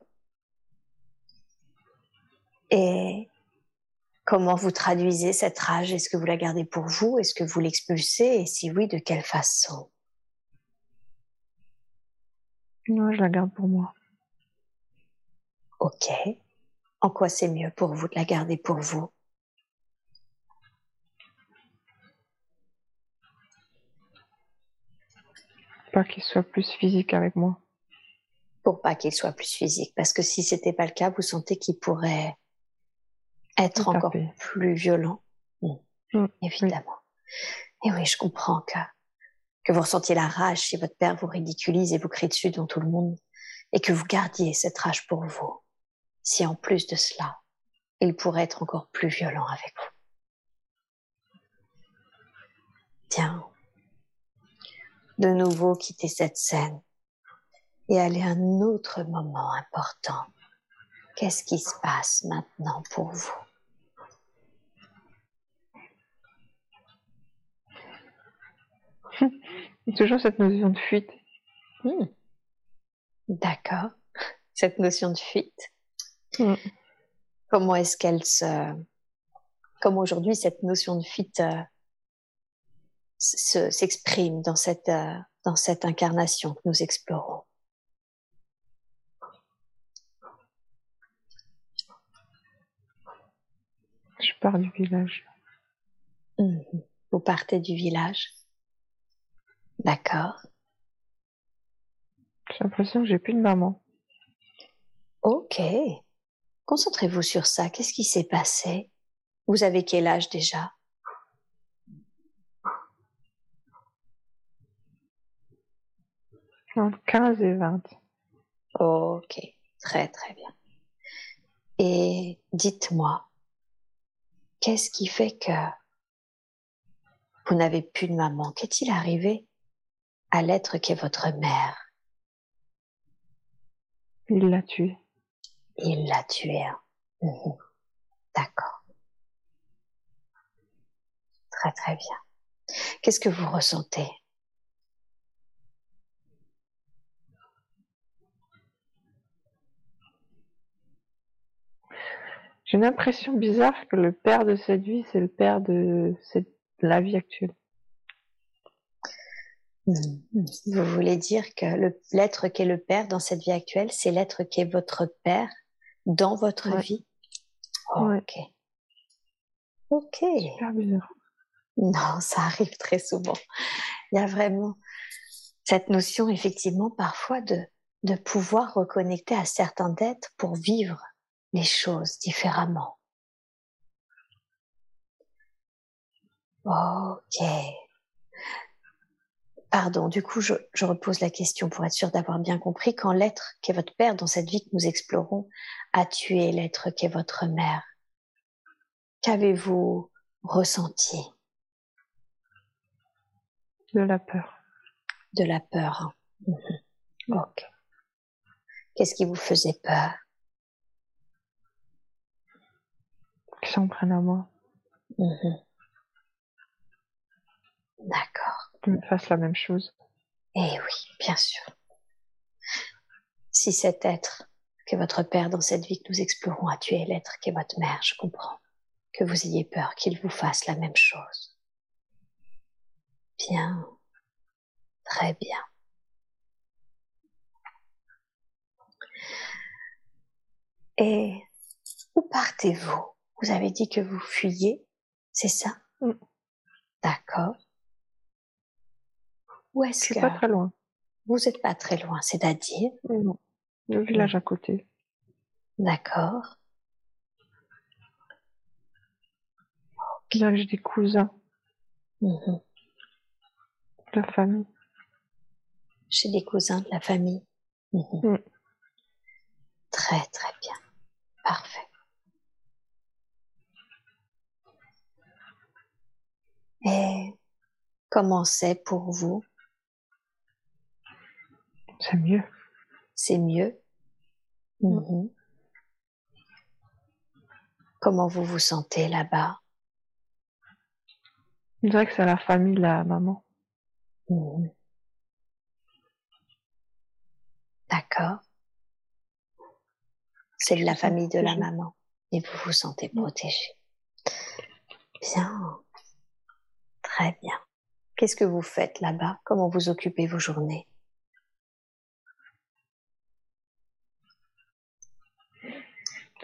A: Et comment vous traduisez cette rage? Est-ce que vous la gardez pour vous? Est-ce que vous l'expulsez? Et si oui, de quelle façon?
B: Non, je la garde pour moi.
A: Ok. En quoi c'est mieux pour vous de la garder pour vous?
B: Pas qu'il soit plus physique avec moi.
A: Pour pas qu'il soit plus physique. Parce que si c'était pas le cas, vous sentez qu'il pourrait être
B: Tout
A: encore plus violent. Mm, Évidemment. Et oui, je comprends que, que vous ressentiez la rage si votre père vous ridiculise et vous crie dessus devant tout le monde et que vous gardiez cette rage pour vous. Si en plus de cela, il pourrait être encore plus violent avec vous. Tiens, de nouveau quitter cette scène et aller à un autre moment important. Qu'est-ce qui se passe maintenant pour vous?
B: Toujours cette notion de fuite.
A: Hmm. D'accord. Cette notion de fuite.
B: Hmm.
A: Comment est-ce qu'elle se... Comment aujourd'hui cette notion de fuite euh, s'exprime dans cette, euh, dans cette incarnation que nous explorons?
B: Je pars du village.
A: Hmm. Vous partez du village D'accord.
B: J'ai l'impression que j'ai plus de maman.
A: Ok. Concentrez-vous sur ça. Qu'est-ce qui s'est passé? Vous avez quel âge déjà?
B: Entre 15 et 20.
A: Ok, très très bien. Et dites-moi, qu'est-ce qui fait que vous n'avez plus de maman? Qu'est-il arrivé à l'être qui est votre mère?
B: Il l'a tué.
A: Il l'a tué. Hein. Mhm. D'accord. Très très bien. Qu'est-ce que vous ressentez?
B: J'ai une impression bizarre que le père de cette vie, c'est le père de cette, la vie actuelle.
A: Vous voulez dire que l'être qui est le père dans cette vie actuelle, c'est l'être qui est votre père? Dans votre vie Ok. Ok.
B: Super bizarre.
A: Non, ça arrive très souvent. Il y a vraiment cette notion, effectivement, parfois de, de pouvoir reconnecter à certains êtres pour vivre les choses différemment. Ok. Pardon, du coup, je, repose la question pour être sûr d'avoir bien compris. Quand l'être qui est votre père dans cette vie que nous explorons a tué l'être qui est votre mère, qu'avez-vous ressenti?
B: De la peur.
A: De la peur. Hein. Mhm. Ok. Qu'est-ce qui vous faisait peur?
B: Qu'ils s'en prennent à moi.
A: Mhm. D'accord
B: me fasse la même chose.
A: Eh oui, bien sûr. Si cet être que votre père dans cette vie que nous explorons a tué l'être qui est votre mère, je comprends que vous ayez peur qu'il vous fasse la même chose. Bien, très bien. Et où partez-vous? Vous avez dit que vous fuyez, c'est ça?
B: Mm.
A: D'accord. Où est-ce que...
B: pas très loin.
A: Vous n'êtes pas très loin, c'est-à-dire?
B: Le village à côté.
A: D'accord.
B: J'ai des cousins.
A: Mhm.
B: La famille.
A: Chez des cousins de la famille. Mhm.
B: Mm.
A: Très très bien. Parfait. Et comment c'est pour vous?
B: C'est mieux.
A: C'est mieux. Mhm. Comment vous vous sentez là-bas?
B: Je dirais que c'est la famille de la maman.
A: Mhm. D'accord. C'est de la famille de la maman et vous vous sentez protégé. Bien. Très bien. Qu'est-ce que vous faites là-bas? Comment vous occupez vos journées?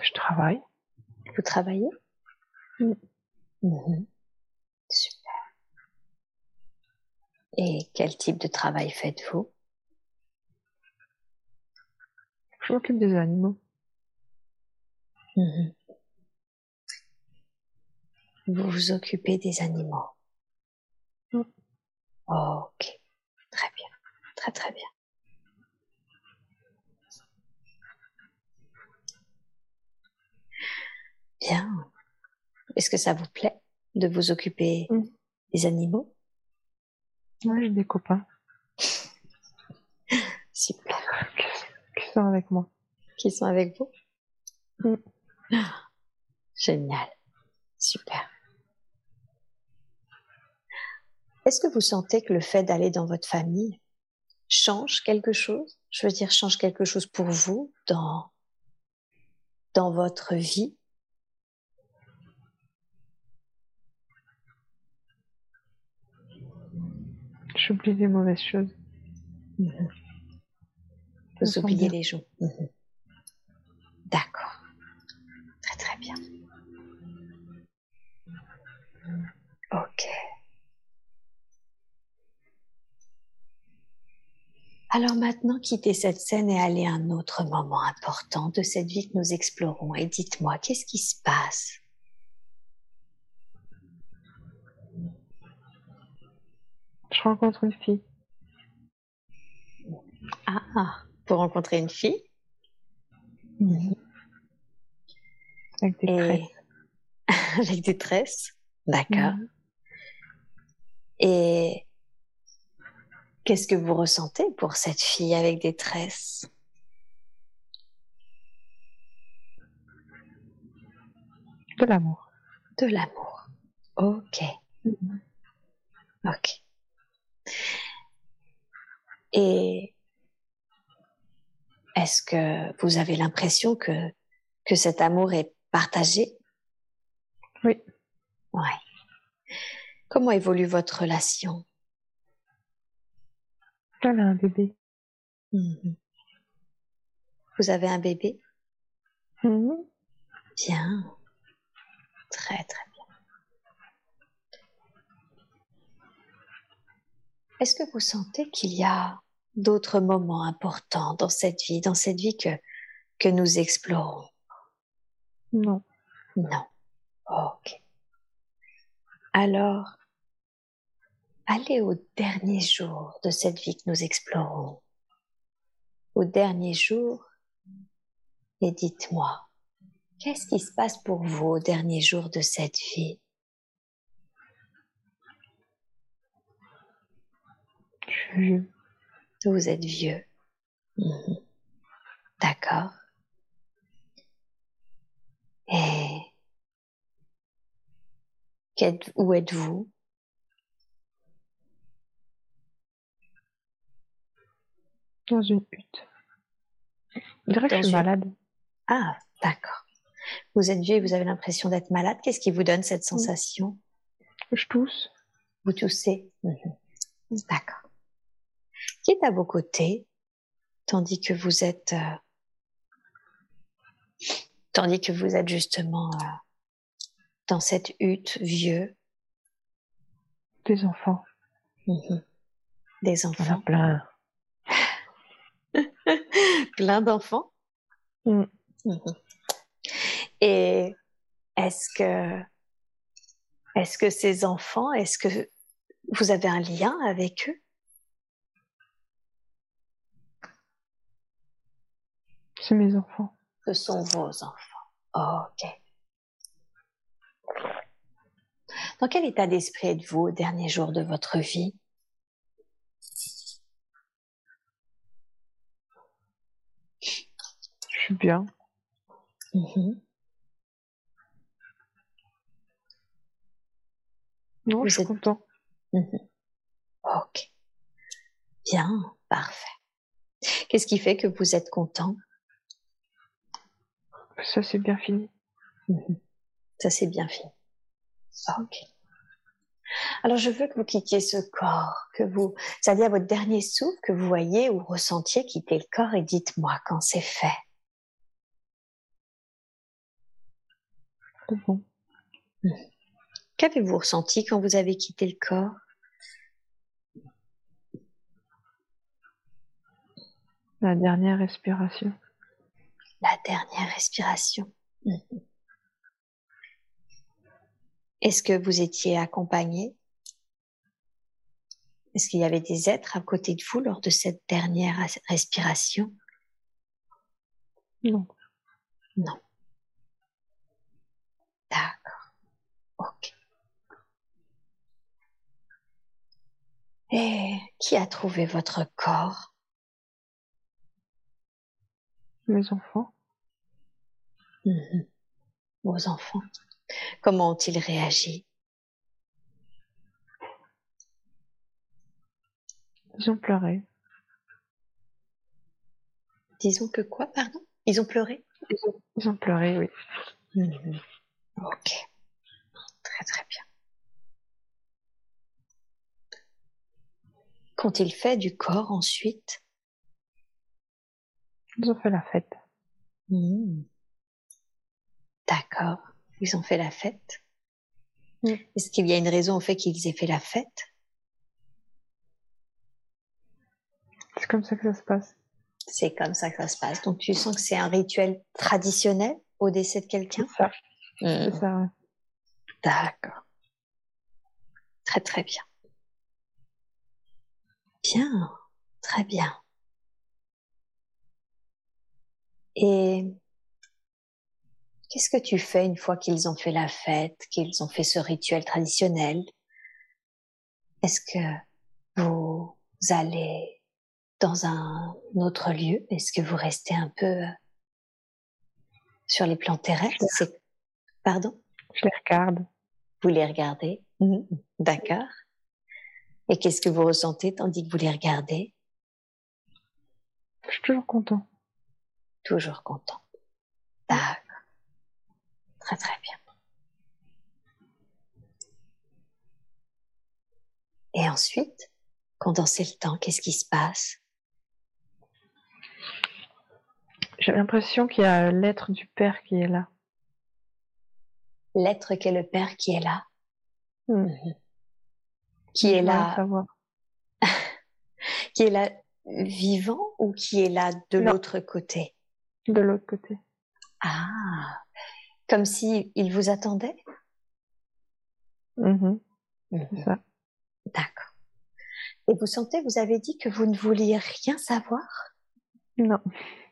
B: Je travaille.
A: Vous travaillez? Mhm. Super. Et quel type de travail faites-vous?
B: Je m'occupe des animaux.
A: Mhm. Vous vous occupez des animaux? Ok. Très bien. Très très bien. Bien. Est-ce que ça vous plaît de vous occuper
B: Mm.
A: des animaux?
B: Moi, j'ai des copains
A: Super.
B: qui- qui sont avec moi?
A: Qui sont avec vous?
B: Mm.
A: Génial. Super. Est-ce que vous sentez que le fait d'aller dans votre famille change quelque chose? Je veux dire, change quelque chose pour vous dans, dans votre vie?
B: J'oublie les mauvaises choses.
A: Vous oubliez les jours. Mhm. D'accord. Très très bien. Ok. Alors maintenant, quittez cette scène et allez à un autre moment important de cette vie que nous explorons. Et dites-moi, qu'est-ce qui se passe?
B: Je rencontre une fille.
A: Ah, ah, pour rencontrer une fille?
B: Avec des
A: et
B: tresses.
A: avec des tresses. D'accord.
B: Mhm.
A: Et qu'est-ce que vous ressentez pour cette fille avec des tresses?
B: De l'amour.
A: De l'amour. Ok,
B: Mhm.
A: ok. Et est-ce que vous avez l'impression que, que cet amour est partagé?
B: Oui.
A: Ouais. Comment évolue votre relation?
B: A un bébé.
A: Mhm. Vous avez un bébé?
B: Mhm.
A: Bien. Très, très bien. Est-ce que vous sentez qu'il y a d'autres moments importants dans cette vie, dans cette vie que, que nous explorons?
B: Non.
A: Non. Ok. Alors, allez au dernier jour de cette vie que nous explorons. Au dernier jour, et dites-moi, qu'est-ce qui se passe pour vous au dernier jour de cette vie?
B: Vieux.
A: Vous êtes vieux. Mhm. D'accord. Et où êtes-vous?
B: Dans une hutte. Je dirais que je suis malade.
A: Ah, d'accord. Vous êtes vieux et vous avez l'impression d'être malade. Qu'est-ce qui vous donne cette sensation?
B: Je tousse.
A: Vous toussez? Mhm. D'accord. Qui est à vos côtés tandis que vous êtes euh, tandis que vous êtes justement euh, dans cette hutte vieux?
B: Des enfants.
A: Mhm. des
B: en
A: enfants
B: plein.
A: plein d'enfants
B: Mm.
A: Mhm. et est-ce que est-ce que ces enfants est-ce que vous avez un lien avec eux?
B: C'est mes enfants.
A: Ce sont vos enfants. ok. Dans quel état d'esprit êtes-vous au dernier jour de votre vie?
B: Je suis bien.
A: Mhm.
B: Non,
A: Vous
B: je suis
A: êtes-
B: content.
A: Mhm. Ok. Bien, parfait. Qu'est-ce qui fait que vous êtes content?
B: Ça, c'est bien fini.
A: Ça, c'est bien fini. Ok. Alors, je veux que vous quittiez ce corps, que vous, c'est-à-dire votre dernier souffle, que vous voyez ou ressentiez quitter le corps et dites-moi quand c'est fait.
B: Bon.
A: Qu'avez-vous ressenti quand vous avez quitté le corps?
B: La dernière respiration
A: la dernière respiration. Mhm. Est-ce que vous étiez accompagné? Est-ce qu'il y avait des êtres à côté de vous lors de cette dernière respiration?
B: Non.
A: Non. D'accord. Ok. Et qui a trouvé votre corps?
B: Mes enfants.
A: Mhm. Vos enfants. Comment ont-ils réagi?
B: Ils ont pleuré.
A: Disons que quoi, pardon? Ils ont pleuré?
B: Ils ont, pleuré, oui.
A: Mhm. Ok. Très très bien. Qu'ont-ils fait du corps ensuite?
B: Ils ont fait la fête.
A: Mhm. D'accord. Ils ont fait la fête. Est-ce qu'il y a une raison au fait qu'ils aient fait la fête?
B: C'est comme ça que ça se passe.
A: C'est comme ça que ça se passe. Donc tu sens que c'est un rituel traditionnel au décès de quelqu'un?
B: C'est ça. C'est ça, ouais.
A: D'accord. Très très bien. Bien, très bien. Et qu'est-ce que tu fais une fois qu'ils ont fait la fête, qu'ils ont fait ce rituel traditionnel? Est-ce que vous allez dans un autre lieu? Est-ce que vous restez un peu euh, sur les plans terrestres? Pardon?
B: Je les regarde.
A: Vous les regardez? Mhm. D'accord. Et qu'est-ce que vous ressentez tandis que vous les regardez?
B: Je suis toujours content.
A: Toujours content. D'accord. Très très bien. Et ensuite, condenser le temps, qu'est-ce qui se passe?
B: J'ai l'impression qu'il y a l'être du père qui est là.
A: L'être qu'est le Père qui est là,
B: Hmm.
A: qui est là,
B: savoir.
A: qui est là vivant ou qui est là de l'autre côté?
B: De l'autre côté.
A: Ah, comme si il vous attendait
B: Mhm.
A: Mhm.
B: C'est ça.
A: D'accord. Et vous sentez, vous avez dit que vous ne vouliez rien savoir?
B: Non.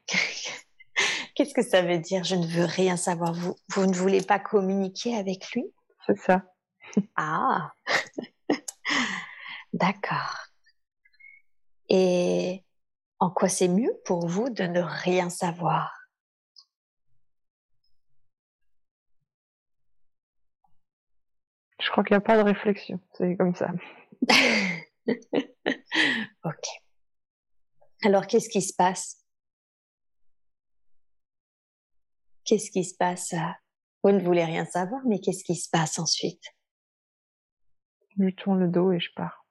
A: Qu'est-ce que ça veut dire Je ne veux rien savoir? Vous, vous ne voulez pas communiquer avec lui?
B: C'est ça.
A: Ah, d'accord. Et en quoi c'est mieux pour vous de ne rien savoir?
B: Je crois qu'il n'y a pas de réflexion. C'est comme ça.
A: Ok. Alors, qu'est-ce qui se passe? Qu'est-ce qui se passe euh, Vous ne voulez rien savoir, mais qu'est-ce qui se passe ensuite?
B: Je lui tourne le dos et je pars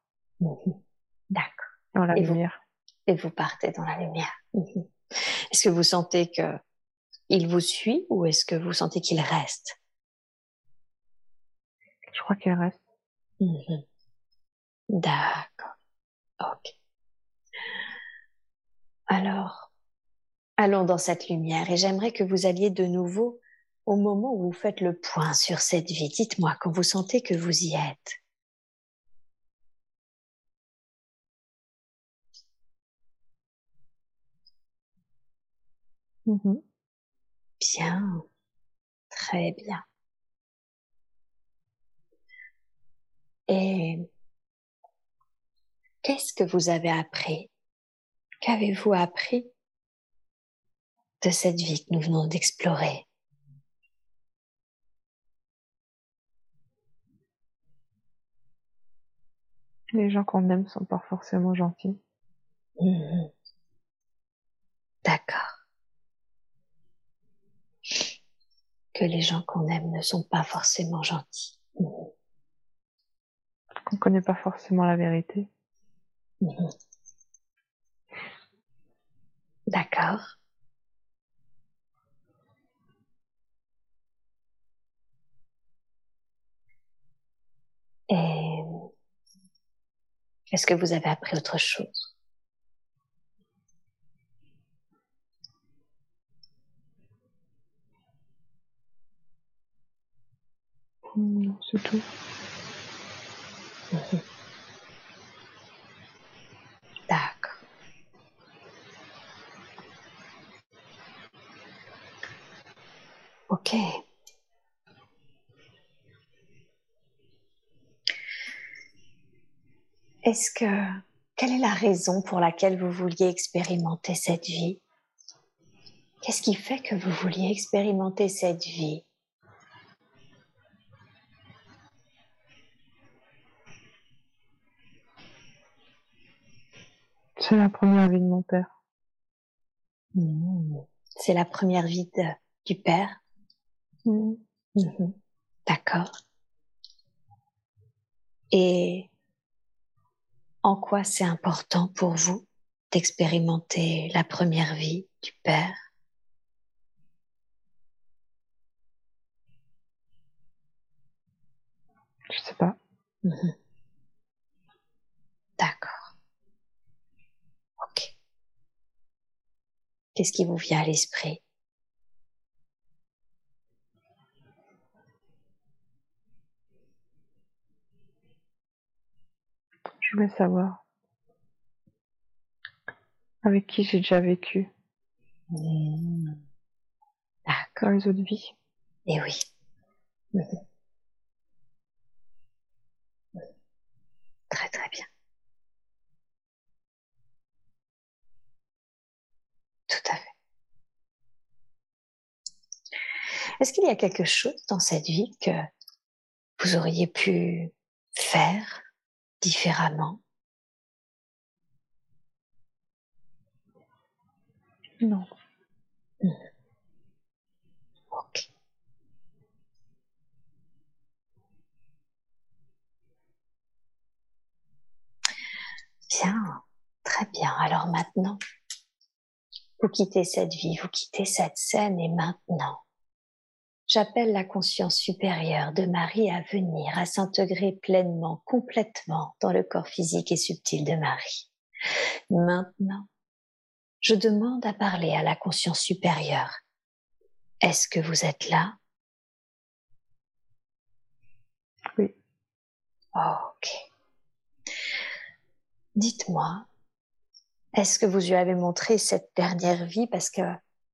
A: D'accord.
B: dans la
A: Et vous
B: lumière.
A: Et vous partez dans la lumière. Mhm. Est-ce que vous sentez que il vous suit ou est-ce que vous sentez qu'il reste?
B: Je crois qu'elle reste.
A: Mhm. D'accord. Ok. Alors, allons dans cette lumière et j'aimerais que vous alliez de nouveau au moment où vous faites le point sur cette vie. Dites-moi quand vous sentez que vous y êtes.
B: Mhm.
A: Bien. Très bien. Et qu'est-ce que vous avez appris? Qu'avez-vous appris de cette vie que nous venons d'explorer?
B: Les gens qu'on aime sont pas forcément gentils.
A: Mhm. D'accord. Que les gens qu'on aime ne sont pas forcément gentils. Mhm.
B: Qu'on connaît pas forcément la vérité.
A: Mhm. D'accord. Et est-ce que vous avez appris autre chose?
B: Non, c'est tout.
A: D'accord. Ok. est-ce que quelle est la raison pour laquelle vous vouliez expérimenter cette vie? Qu'est-ce qui fait que vous vouliez expérimenter cette vie?
B: C'est la première vie de mon père.
A: Mmh. C'est la première vie du père mmh. Mmh. D'accord. Et en quoi c'est important pour vous d'expérimenter la première vie du Père?
B: Je sais pas.
A: D'accord. Ok. Qu'est-ce qui vous vient à l'esprit?
B: Je voulais savoir avec qui j'ai déjà vécu
A: mmh.
B: dans les autres vies.
A: Eh oui. Mmh. Très très bien. Tout à fait. Est-ce qu'il y a quelque chose dans cette vie que vous auriez pu faire différemment?
B: Non.
A: Mmh. Ok. Bien, très bien. Alors maintenant, vous quittez cette vie, vous quittez cette scène et maintenant, J'appelle la conscience supérieure de Marie à venir, à s'intégrer pleinement, complètement dans le corps physique et subtil de Marie. Maintenant, je demande à parler à la conscience supérieure. Est-ce que vous êtes là?
B: Oui.
A: ok. Dites-moi, est-ce que vous lui avez montré cette dernière vie? Parce que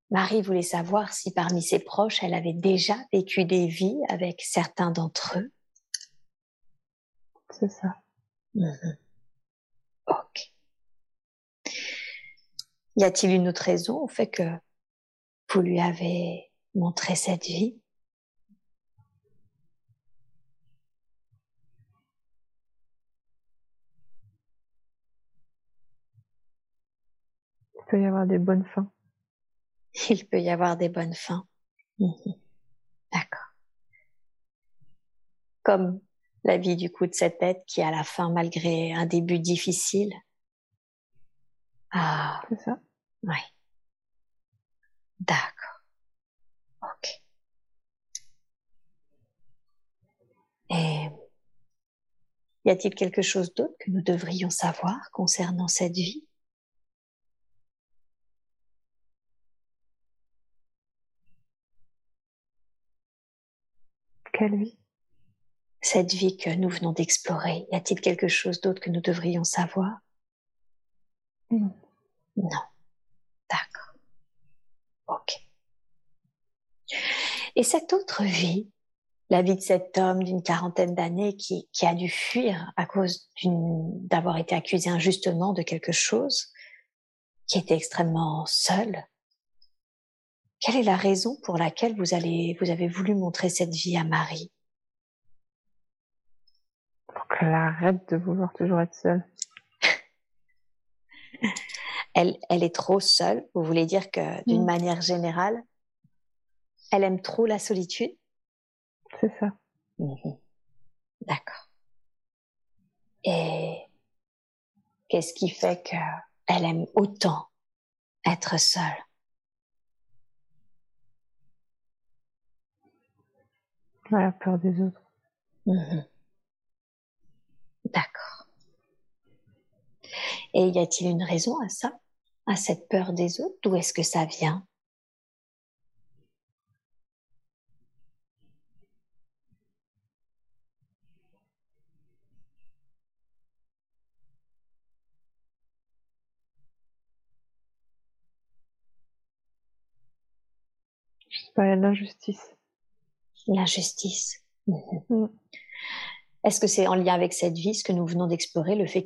A: Marie voulait savoir si parmi ses proches, elle avait déjà vécu des vies avec certains d'entre eux.
B: C'est ça.
A: Mhm. Ok. Y a-t-il une autre raison au fait que vous lui avez montré cette vie?
B: Il peut y avoir des bonnes fins.
A: Il peut y avoir des bonnes fins. Mhm. D'accord. Comme la vie du coup de cette tête qui à la fin, malgré un début difficile.
B: Ah. C'est ça.
A: Oui. D'accord. Ok. Et y a-t-il quelque chose d'autre que nous devrions savoir concernant cette vie? Cette vie que nous venons d'explorer, y a-t-il quelque chose d'autre que nous devrions savoir?
B: Non.
A: Non. D'accord. Ok. Et cette autre vie, la vie de cet homme d'une quarantaine d'années qui, qui, a dû fuir à cause d'avoir été accusé injustement de quelque chose, qui était extrêmement seul, quelle est la raison pour laquelle vous, allez, vous avez voulu montrer cette vie à Marie?
B: Pour qu'elle arrête de vouloir toujours être seule.
A: elle, elle est trop seule. Vous voulez dire que d'une mm. manière générale, elle aime trop la solitude?
B: C'est ça.
A: Mhm. D'accord. Et qu'est-ce qui fait qu'elle aime autant être seule?
B: La peur des autres.
A: Mhm. D'accord. Et y a-t-il une raison à ça, à cette peur des autres? D'où est-ce que ça vient?
B: Je sais pas, l'injustice
A: l'injustice. Mhm. Mm. Est-ce que c'est en lien avec cette vie, ce que nous venons d'explorer, le fait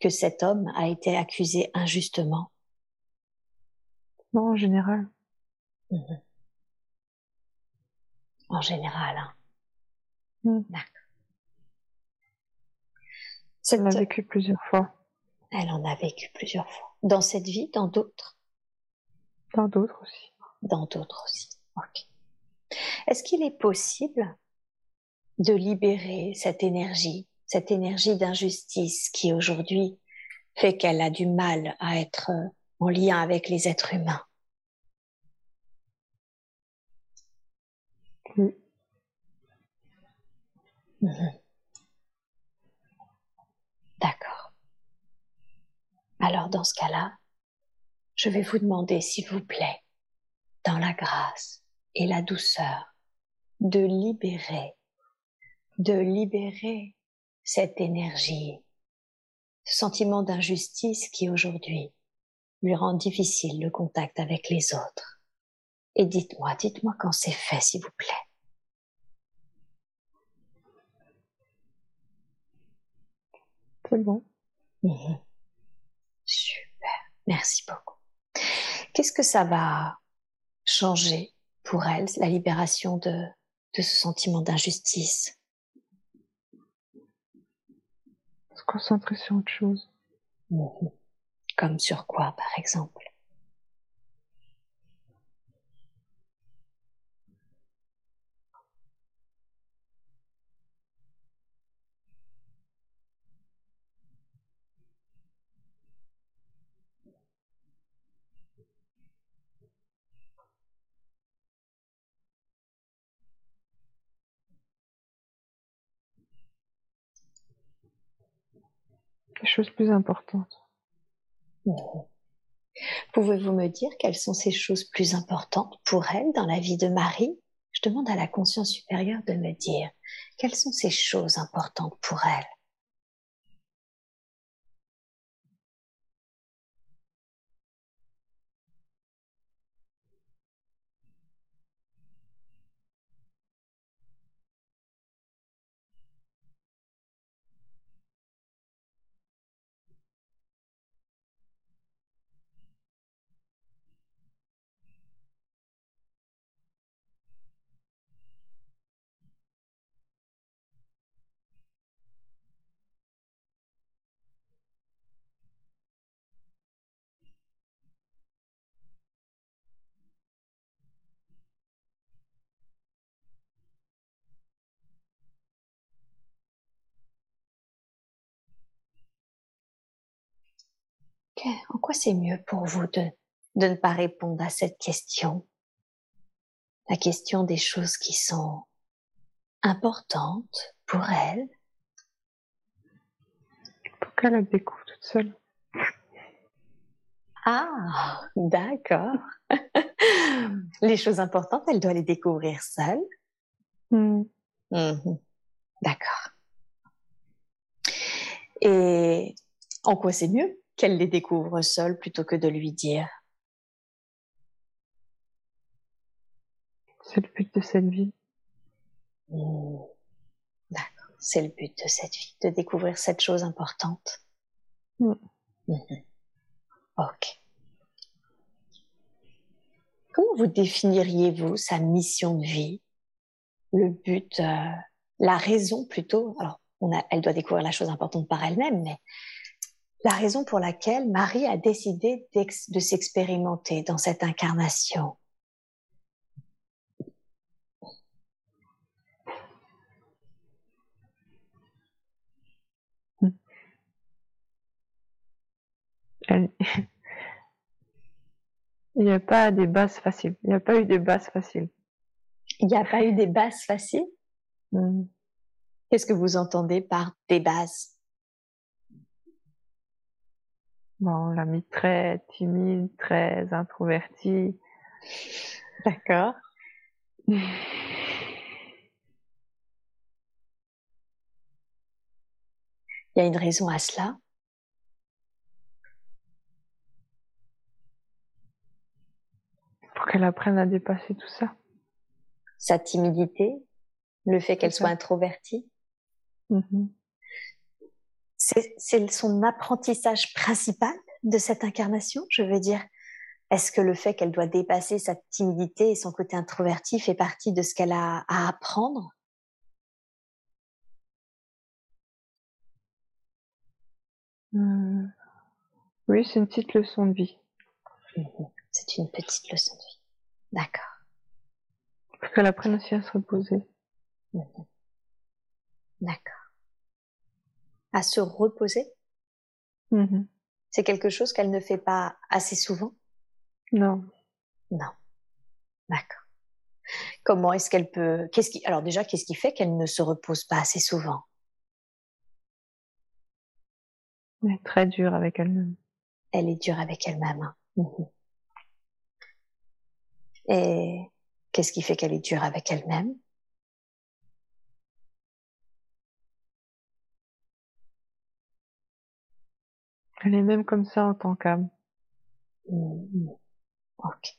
A: que cet homme a été accusé injustement?
B: Non, en général.
A: Mhm. En général. Hein.
B: Mm. D'accord. Elle a vécu plusieurs fois.
A: Elle en a vécu plusieurs fois. Dans cette vie, dans d'autres?
B: Dans d'autres aussi.
A: Dans d'autres aussi. Ok. Est-ce qu'il est possible de libérer cette énergie, cette énergie d'injustice qui aujourd'hui fait qu'elle a du mal à être en lien avec les êtres humains?
B: Oui.
A: Mhm. D'accord. Alors dans ce cas-là, je vais vous demander, s'il vous plaît, dans la grâce et la douceur, de libérer, de libérer cette énergie, ce sentiment d'injustice qui aujourd'hui lui rend difficile le contact avec les autres. Et dites-moi, dites-moi quand c'est fait, s'il vous plaît.
B: C'est bon.
A: Mhm. Super. Merci beaucoup. Qu'est-ce que ça va changer pour elle, la libération de, de ce sentiment d'injustice
B: Se concentrer sur autre chose.
A: Comme sur quoi, par exemple
B: Les plus importantes.
A: Pouvez-vous me dire quelles sont ces choses plus importantes pour elle dans la vie de Marie? Je demande à la conscience supérieure de me dire quelles sont ces choses importantes pour elle? En quoi c'est mieux pour vous de, de ne pas répondre à cette question? La question des choses qui sont importantes pour elle
B: Pour qu'elle la découvre toute seule.
A: Ah, d'accord. les choses importantes, elle doit les découvrir seule.
B: Hmm.
A: Mhm. D'accord. Et en quoi c'est mieux qu'elle les découvre seule plutôt que de lui dire.
B: C'est le but de cette vie.
A: Mmh. D'accord. C'est le but de cette vie, de découvrir cette chose importante.
B: Mmh.
A: Mmh. Ok. Comment vous définiriez-vous sa mission de vie? Le but, euh, la raison plutôt? Alors, on a, elle doit découvrir la chose importante par elle-même, mais la raison pour laquelle Marie a décidé de s'expérimenter dans cette incarnation.
B: Il n'y a pas des bases faciles. Il n'y a pas eu des bases faciles.
A: Il n'y a pas eu des bases faciles? Qu'est-ce que vous entendez par des bases
B: Bon, on l'a mis très timide, très introverti.
A: D'accord. Il y a une raison à cela?
B: Pour qu'elle apprenne à dépasser tout ça.
A: Sa timidité, le fait qu'elle soit introvertie? Mm-hmm. C'est son apprentissage principal de cette incarnation, je veux dire. Est-ce que le fait qu'elle doit dépasser sa timidité et son côté introverti fait partie de ce qu'elle a à apprendre?
B: Hmm. Oui, c'est une petite leçon de vie.
A: Mm-hmm. C'est une petite leçon de vie. D'accord.
B: Pour qu'elle apprenne aussi à se reposer.
A: D'accord. À se reposer mm-hmm. C'est quelque chose qu'elle ne fait pas assez souvent
B: Non.
A: Non. D'accord. Comment est-ce qu'elle peut Qu'est-ce qui Alors déjà, qu'est-ce qui fait qu'elle ne se repose pas assez souvent?
B: Elle est très dure avec elle-même.
A: Elle est dure avec elle-même. Hein. Et qu'est-ce qui fait qu'elle est dure avec elle-même?
B: Elle est même comme ça en tant qu'âme.
A: Mmh. Ok.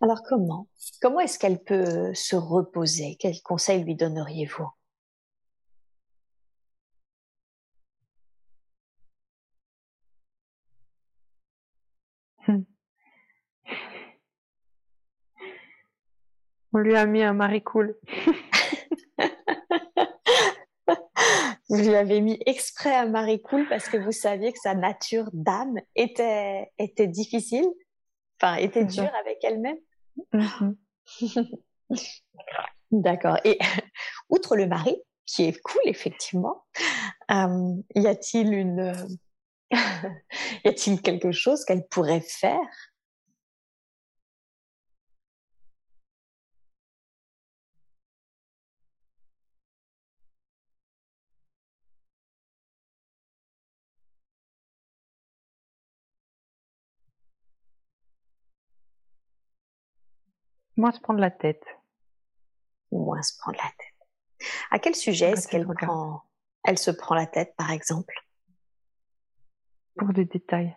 A: Alors comment Comment est-ce qu'elle peut se reposer? Quel conseil lui donneriez-vous?
B: On lui a mis un mari cool.
A: vous lui avez mis exprès un mari cool parce que vous saviez que sa nature d'âme était, était difficile, enfin était dure avec elle-même. Mm-hmm. D'accord. Et outre le mari, qui est cool effectivement, euh, y a-t-il une, y a-t-il quelque chose qu'elle pourrait faire
B: Moins se prendre la tête.
A: Moins se prendre la tête. À quel sujet est-ce qu'elle prend Elle se prend la tête, par exemple?
B: Pour des détails.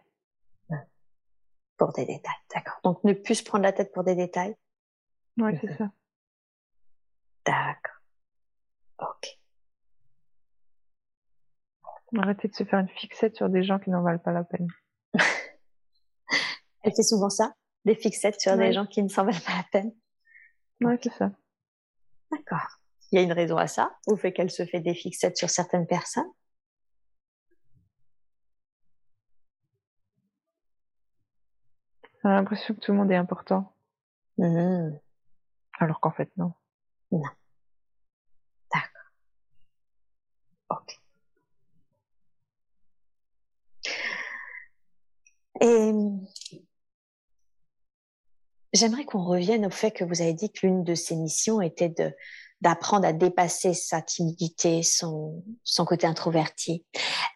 A: Pour des détails, d'accord. Donc ne plus se prendre la tête pour des détails?
B: Oui, c'est ça.
A: D'accord. Ok.
B: Arrêtez de se faire une fixette sur des gens qui n'en valent pas la peine.
A: Elle fait souvent ça? Des fixettes sur des gens qui ne s'en valent pas la peine.
B: Oui, c'est ça.
A: D'accord. Il y a une raison à ça, au fait qu'elle se fait des fixettes sur certaines personnes.
B: On a l'impression que tout le monde est important. Mmh. Alors qu'en fait, non.
A: Non. D'accord. Ok. Et J'aimerais qu'on revienne au fait que vous avez dit que l'une de ses missions était de d'apprendre à dépasser sa timidité, son, son côté introverti.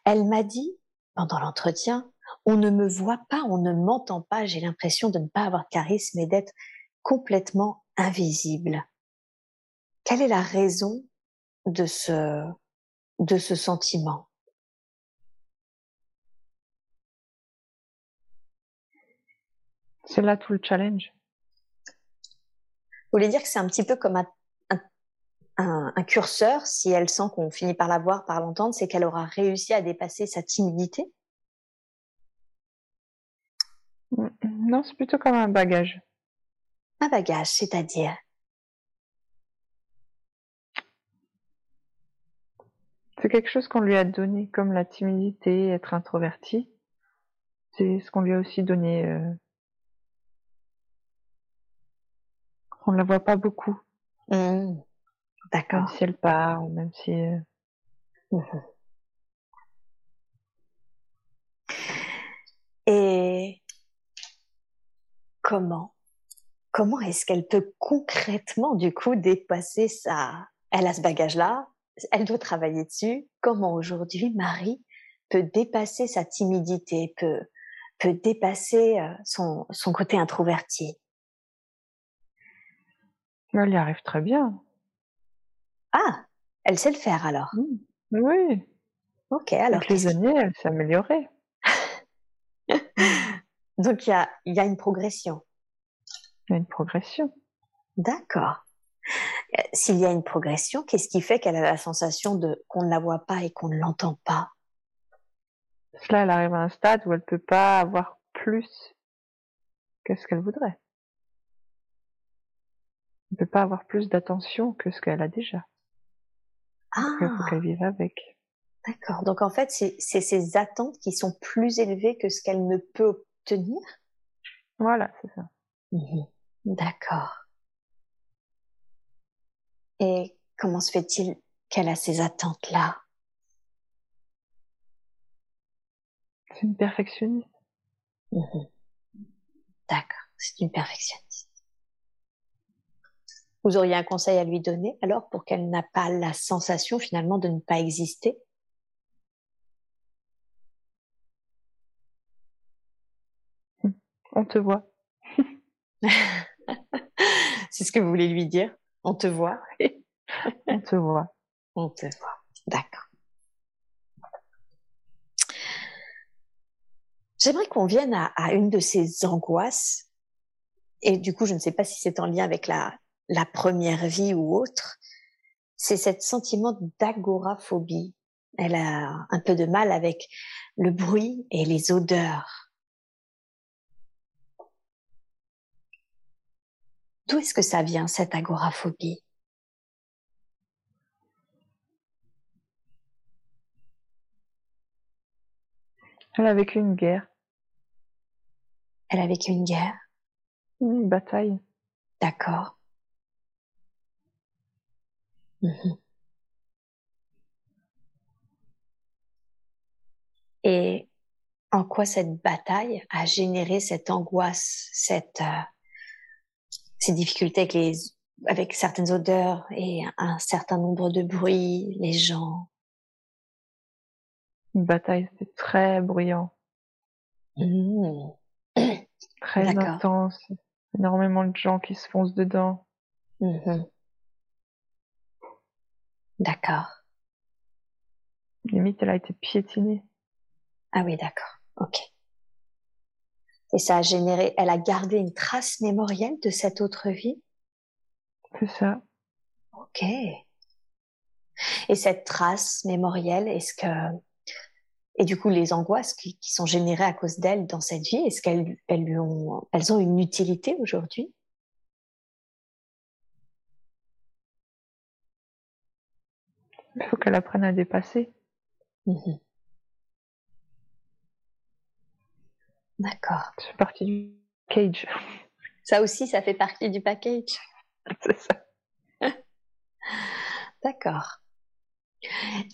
A: Elle m'a dit, pendant l'entretien, on ne me voit pas, on ne m'entend pas, j'ai l'impression de ne pas avoir de charisme et d'être complètement invisible. Quelle est la raison de ce, de ce sentiment?
B: C'est là tout le challenge.
A: Vous voulez dire que c'est un petit peu comme un, curseur, si elle sent qu'on finit par la voir, par l'entendre, c'est qu'elle aura réussi à dépasser sa timidité
B: Non, c'est plutôt comme un bagage.
A: Un bagage, c'est-à-dire?
B: C'est quelque chose qu'on lui a donné, comme la timidité, être introverti. C'est ce qu'on lui a aussi donné euh, On ne la voit pas beaucoup.
A: Mmh. D'accord.
B: Même si elle part, même si. Euh, mmh.
A: Et comment Comment est-ce qu'elle peut concrètement, du coup, dépasser ça? Elle a ce bagage-là, elle doit travailler dessus. Comment aujourd'hui Marie peut dépasser sa timidité, peut, peut dépasser euh, son, son côté introverti?
B: Elle y arrive très bien.
A: Ah, elle sait le faire alors. Mmh.
B: Oui.
A: Ok, alors.
B: Avec les années, elle s'est améliorée.
A: Donc il y a, y a une progression.
B: Il y a une progression.
A: D'accord. S'il y a une progression, qu'est-ce qui fait qu'elle a la sensation de qu'on ne la voit pas et qu'on ne l'entend pas?
B: Cela, elle arrive à un stade où elle peut pas avoir plus que ce qu'elle voudrait. Elle peut pas avoir plus d'attention que ce qu'elle a déjà.
A: Ah,
B: Il faut qu'elle vive avec.
A: d'accord. Donc en fait, c'est c'est ses attentes qui sont plus élevées que ce qu'elle ne peut obtenir.
B: Voilà, c'est ça.
A: Mhm. D'accord. Et comment se fait-il qu'elle a ces attentes-là?
B: C'est une perfectionniste.
A: Mhm. D'accord, c'est une perfectionniste. Vous auriez un conseil à lui donner alors pour qu'elle n'a pas la sensation finalement de ne pas exister?
B: On te voit.
A: C'est ce que vous voulez lui dire? On te voit?
B: On te voit.
A: On te voit. D'accord. J'aimerais qu'on vienne à, à une de ces angoisses. Et du coup, je ne sais pas si c'est en lien avec la, la première vie ou autre. C'est cet sentiment d'agoraphobie. Elle a un peu de mal avec le bruit et les odeurs. D'où est-ce que ça vient, cette agoraphobie?
B: Elle a vécu une guerre,
A: Elle a vécu une guerre,
B: une bataille.
A: d'accord. Mhm. Et en quoi cette bataille a généré cette angoisse, cette, euh, ces difficultés avec, les, avec certaines odeurs et un certain nombre de bruits, les gens?
B: Une bataille, c'est très bruyant,
A: Mhm.
B: très intense. Énormément de gens qui se foncent dedans.
A: Mhm. D'accord.
B: Limite, elle a été piétinée.
A: Ah oui, d'accord. Ok. Et ça a généré, elle a gardé une trace mémorielle de cette autre vie?
B: C'est ça.
A: Ok. Et cette trace mémorielle, est-ce que et du coup les angoisses qui, qui sont générées à cause d'elle dans cette vie, est-ce qu'elles elles ont elles ont une utilité aujourd'hui?
B: Il faut qu'elle apprenne à dépasser.
A: Mhm. D'accord.
B: C'est partie du cage.
A: Ça aussi, ça fait partie du package.
B: C'est ça.
A: D'accord.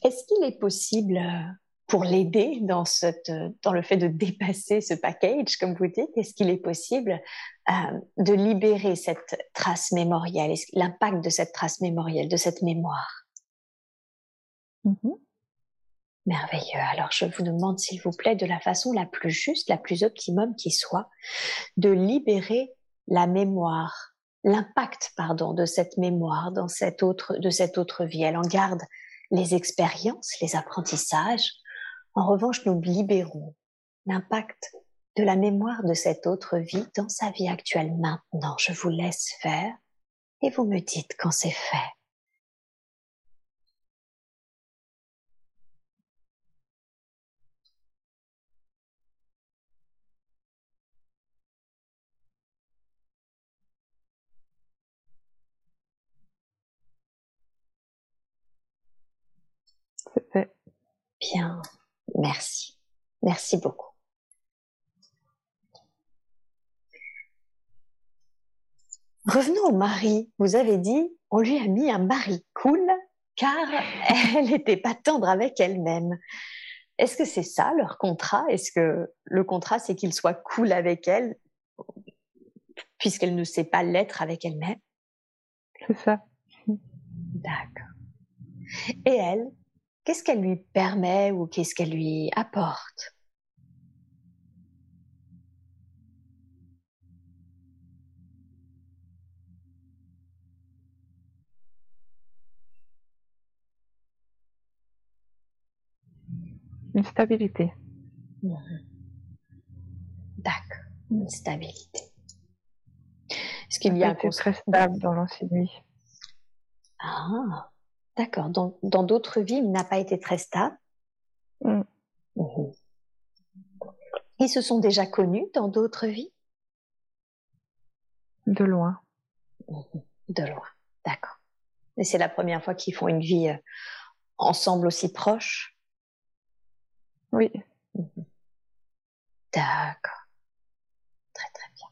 A: Est-ce qu'il est possible euh, pour l'aider dans cette, euh, dans le fait de dépasser ce package, comme vous dites, est-ce qu'il est possible euh, de libérer cette trace mémorielle, l'impact de cette trace mémorielle, de cette mémoire?
B: Mhm.
A: Merveilleux. Alors, je vous demande, s'il vous plaît, de la façon la plus juste, la plus optimum qui soit, de libérer la mémoire, l'impact, pardon, de cette mémoire dans cette autre, de cette autre vie. Elle en garde les expériences, les apprentissages. En revanche, nous libérons l'impact de la mémoire de cette autre vie dans sa vie actuelle maintenant. Je vous laisse faire et vous me dites quand c'est fait. Bien, merci. Merci beaucoup. Revenons au mari. Vous avez dit, on lui a mis un mari cool car elle n'était pas tendre avec elle-même. Est-ce que c'est ça leur contrat? Est-ce que le contrat, c'est qu'il soit cool avec elle puisqu'elle ne sait pas l'être avec elle-même?
B: C'est ça.
A: D'accord. Et elle, qu'est-ce qu'elle lui permet ou qu'est-ce qu'elle lui apporte?
B: Une stabilité.
A: Mhm. D'accord, une stabilité. Est-ce qu'il y a un
B: très stable dans l'ancienne vie.
A: Ah, d'accord. Donc, dans d'autres vies, il n'a pas été très stable.
B: Mm.
A: Mhm. Ils se sont déjà connus dans d'autres vies
B: De loin.
A: Mhm. De loin, d'accord. Et c'est la première fois qu'ils font une vie euh, ensemble aussi proche?
B: Oui.
A: Mhm. D'accord. Très très bien.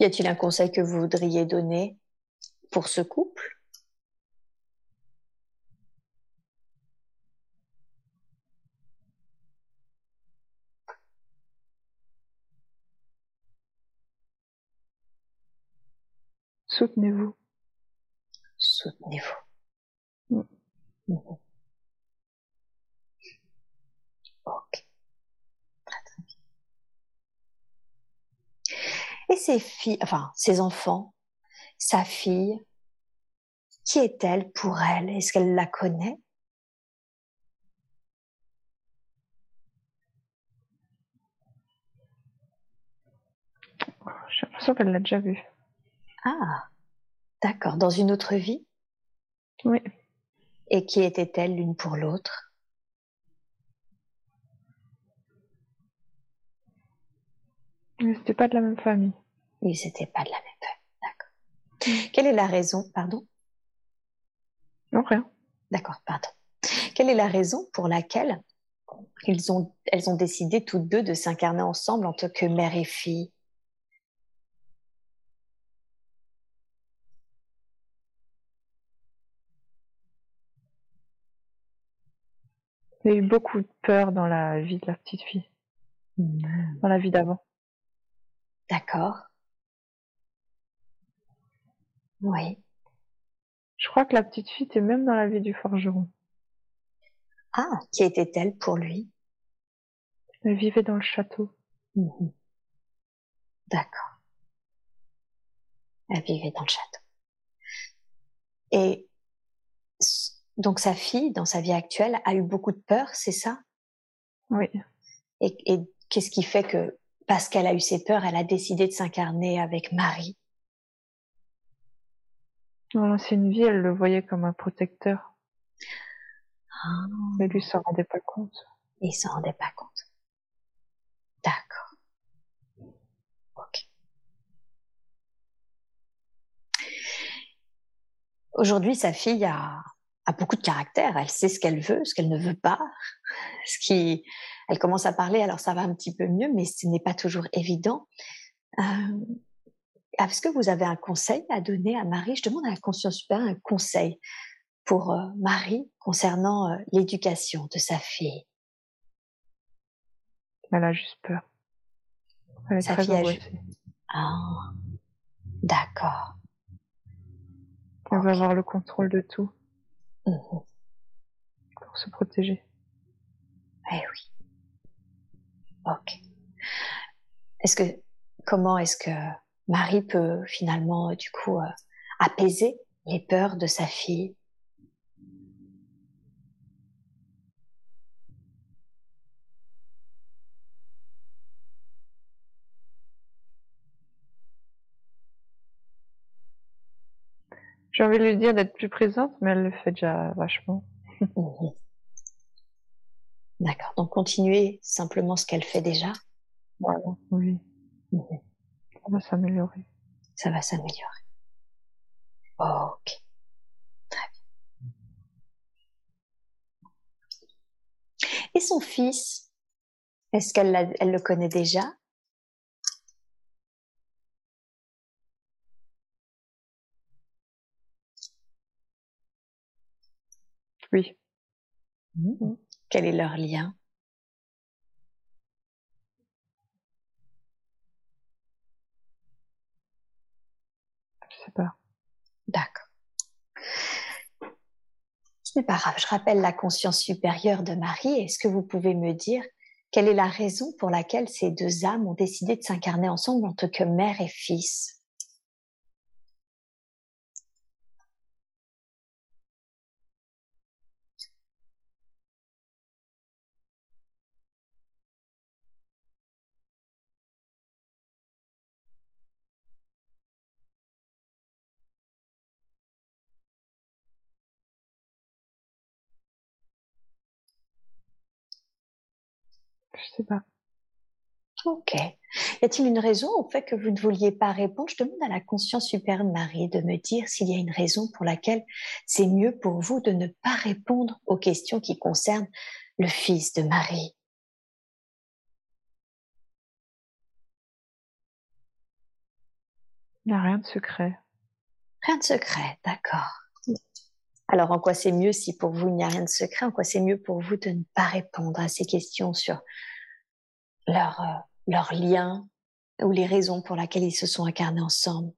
A: Y a-t-il un conseil que vous voudriez donner pour ce couple?
B: Soutenez-vous.
A: Soutenez-vous.
B: Mm.
A: Mhm. Ok. Très très bien. Et ses filles, enfin ses enfants, sa fille, qui est-elle pour elle? Est-ce qu'elle la connaît?
B: J'ai l'impression qu'elle l'a déjà vu.
A: Ah, d'accord. Dans une autre vie?
B: Oui.
A: Et qui était-elle l'une pour l'autre?
B: Mais c'était pas de la même famille.
A: Ils n'étaient pas de la même famille. D'accord. Quelle est la raison Pardon?
B: Non, rien.
A: D'accord, pardon. Quelle est la raison pour laquelle ils ont, elles ont décidé toutes deux de s'incarner ensemble en tant que mère et fille?
B: Il y a eu beaucoup de peur dans la vie de la petite fille. Dans la vie d'avant.
A: D'accord. Oui.
B: Je crois que la petite fille était même dans la vie du forgeron.
A: Ah, qui était-elle pour lui?
B: Elle vivait dans le château.
A: Mhm. D'accord. Elle vivait dans le château. Et donc sa fille, dans sa vie actuelle, a eu beaucoup de peur, c'est ça?
B: Oui.
A: Et, et qu'est-ce qui fait que, parce qu'elle a eu ces peurs, elle a décidé de s'incarner avec Marie?
B: Dans l'ancienne vie, elle le voyait comme un protecteur.
A: Ah.
B: Mais lui s'en rendait pas compte.
A: Il s'en rendait pas compte. D'accord. Ok. Aujourd'hui, sa fille a, a beaucoup de caractère. Elle sait ce qu'elle veut, ce qu'elle ne veut pas. Ce qui, elle commence à parler, alors ça va un petit peu mieux, mais ce n'est pas toujours évident. Euh, Est-ce que vous avez un conseil à donner à Marie? Je demande à la conscience supérieure un conseil pour euh, Marie concernant euh, l'éducation de sa fille.
B: Elle a juste peur. Elle est
A: Sa
B: très
A: fille a. Ah, d'accord.
B: Elle veut avoir le contrôle de tout
A: Mhm.
B: pour se protéger.
A: Eh oui. Ok. Est-ce que comment est-ce que Marie peut finalement euh, du coup euh, apaiser les peurs de sa fille
B: J'ai envie de lui dire d'être plus présente, mais elle le fait déjà vachement.
A: D'accord. Donc continuer simplement ce qu'elle fait déjà,
B: Voilà. Oui. Ça va s'améliorer.
A: ça va s'améliorer. Ok. Très bien. Et son fils, est-ce qu'elle elle le connaît déjà?
B: Oui.
A: Quel est leur lien? D'accord. Ce n'est pas grave, je rappelle la conscience supérieure de Marie. Est-ce que vous pouvez me dire quelle est la raison pour laquelle ces deux âmes ont décidé de s'incarner ensemble en tant que mère et fils?
B: Je sais pas.
A: Ok. Y a-t-il une raison au fait que vous ne vouliez pas répondre? Je demande à la conscience supérieure Marie de me dire s'il y a une raison pour laquelle c'est mieux pour vous de ne pas répondre aux questions qui concernent le fils de Marie.
B: Il n'y a rien de secret.
A: Rien de secret, d'accord. Alors, en quoi c'est mieux si pour vous il n'y a rien de secret? En quoi c'est mieux pour vous de ne pas répondre à ces questions sur leur, euh, leur lien ou les raisons pour lesquelles ils se sont incarnés ensemble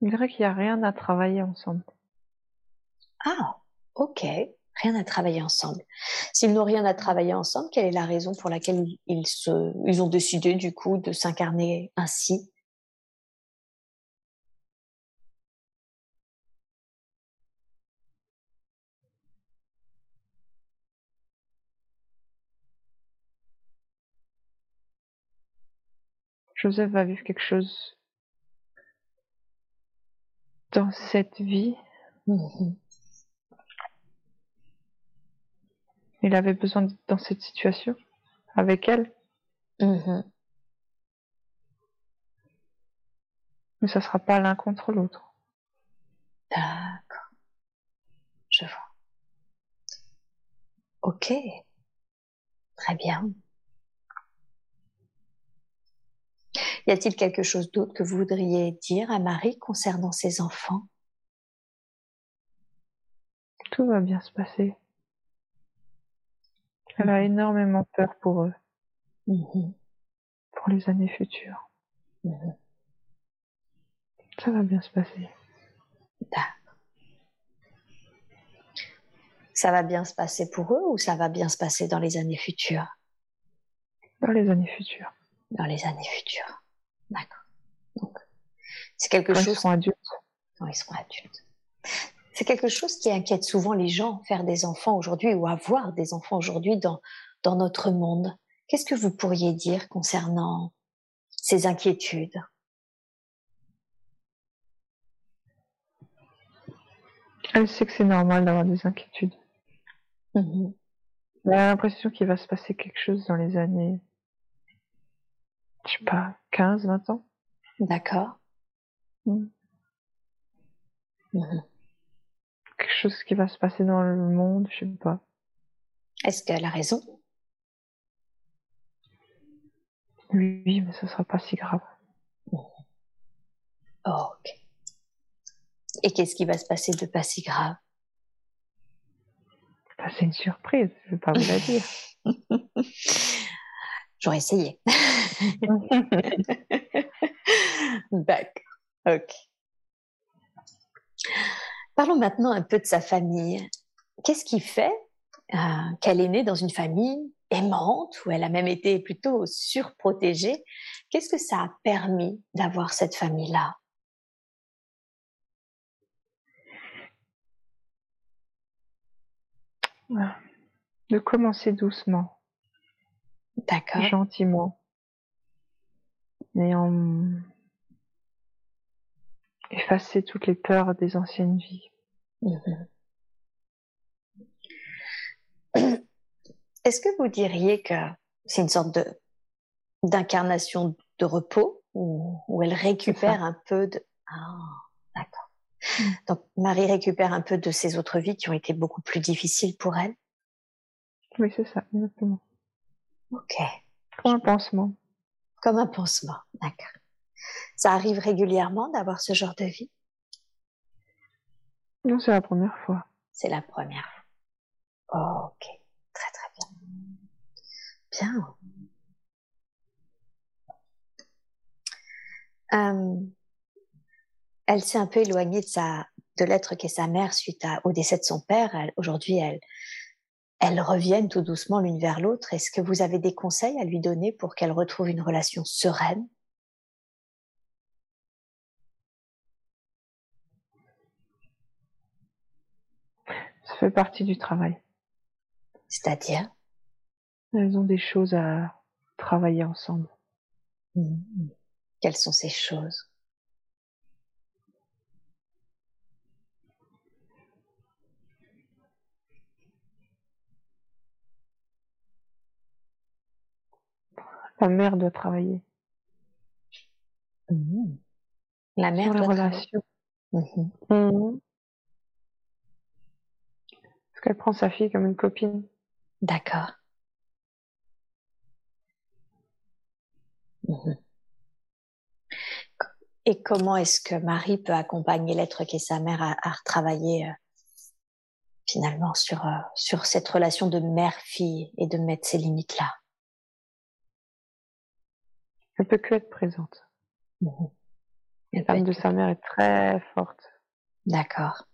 B: Il dirait qu'il n'y a rien à travailler ensemble.
A: Ah, ok rien à travailler ensemble. S'ils n'ont rien à travailler ensemble, quelle est la raison pour laquelle ils, se, ils ont décidé du coup de s'incarner ainsi?
B: Joseph va vivre quelque chose dans cette vie. Mmh Il avait besoin d'être dans cette situation avec elle.
A: Mm-hmm.
B: Mais ça sera pas l'un contre l'autre.
A: D'accord. Je vois. Ok. Très bien. Y a-t-il quelque chose d'autre que vous voudriez dire à Marie concernant ses enfants?
B: Tout va bien se passer. Elle a énormément peur pour eux,
A: mhm.
B: pour les années futures.
A: Mhm.
B: Ça va bien se passer.
A: Ça va bien se passer pour eux ou ça va bien se passer dans les années futures?
B: Dans les années futures.
A: Dans les années futures. D'accord. Donc, c'est quelque chose.
B: Ils seront adultes.
A: Quand ils seront adultes. C'est quelque chose qui inquiète souvent les gens, faire des enfants aujourd'hui ou avoir des enfants aujourd'hui dans, dans notre monde. Qu'est-ce que vous pourriez dire concernant ces inquiétudes?
B: Elle sait que c'est normal d'avoir des inquiétudes. Elle a l'impression qu'il va se passer quelque chose dans les années, je sais pas, 15, 20 ans.
A: D'accord.
B: Mm.
A: Mm-hmm
B: quelque chose qui va se passer dans le monde, je sais pas.
A: Est-ce qu'elle a raison?
B: Oui, mais ce sera pas si grave.
A: ok. Et qu'est-ce qui va se passer de pas si grave?
B: Bah, C'est une surprise, je vais pas vous la dire.
A: J'aurais essayé. D'accord. Ok. Parlons maintenant un peu de sa famille. Qu'est-ce qui fait euh, qu'elle est née dans une famille aimante, où elle a même été plutôt surprotégée? Qu'est-ce que ça a permis d'avoir cette famille-là?
B: De commencer doucement.
A: D'accord.
B: Gentiment. Et en effacer toutes les peurs des anciennes vies.
A: Mhm. Est-ce que vous diriez que c'est une sorte de d'incarnation de repos où, elle récupère un peu de ah d'accord mm. donc Marie récupère un peu de ses autres vies qui ont été beaucoup plus difficiles pour elle?
B: Oui c'est ça exactement
A: ok
B: comme un pansement
A: comme un pansement d'accord ça arrive régulièrement d'avoir ce genre de vie?
B: Non, c'est la première fois.
A: C'est la première fois. ok, très très bien. Bien. Euh, elle s'est un peu éloignée de sa, de l'être qu'est sa mère suite au décès de son père. Aujourd'hui, elle, elles reviennent tout doucement l'une vers l'autre. Est-ce que vous avez des conseils à lui donner pour qu'elle retrouve une relation sereine?
B: Ça fait partie du travail.
A: C'est-à-dire?
B: Elles ont des choses à travailler ensemble.
A: Mmh. Quelles sont ces choses?
B: Sa mère doit travailler.
A: Mmh. La mère
B: Sur les
A: doit
B: relations.
A: Mhm.
B: Mhm. Parce qu'elle prend sa fille comme une copine.
A: D'accord. Mhm. Et comment est-ce que Marie peut accompagner l'être qui est sa mère à, à retravailler euh, finalement sur, euh, sur cette relation de mère-fille et de mettre ces limites-là?
B: Elle peut que être présente. L'âme
A: être-
B: de sa mère est très forte.
A: D'accord.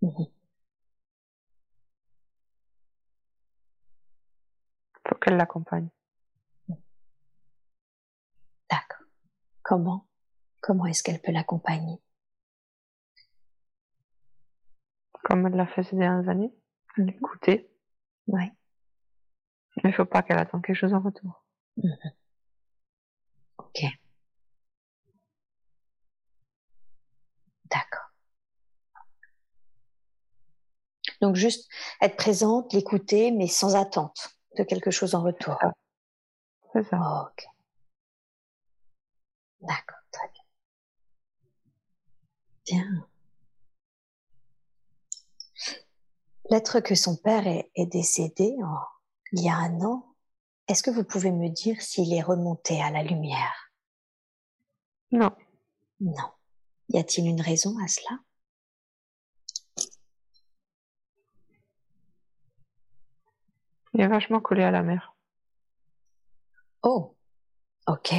A: Mhm.
B: Faut qu'elle l'accompagne.
A: D'accord. Comment Comment est-ce qu'elle peut l'accompagner?
B: Comme elle l'a fait ces dernières années. L'écouter.
A: Oui.
B: Il faut pas qu'elle attende quelque chose en retour.
A: Ok. D'accord. Donc juste être présente, l'écouter, mais sans attente de quelque chose en retour.
B: ça. C'est ça.
A: ok. D'accord, très bien. Bien. L'être que son père est, est décédé en- il y a un an, est-ce que vous pouvez me dire s'il est remonté à la lumière?
B: Non.
A: Non. Y a-t-il une raison à cela?
B: Il est vachement collé à la mère.
A: Oh, ok.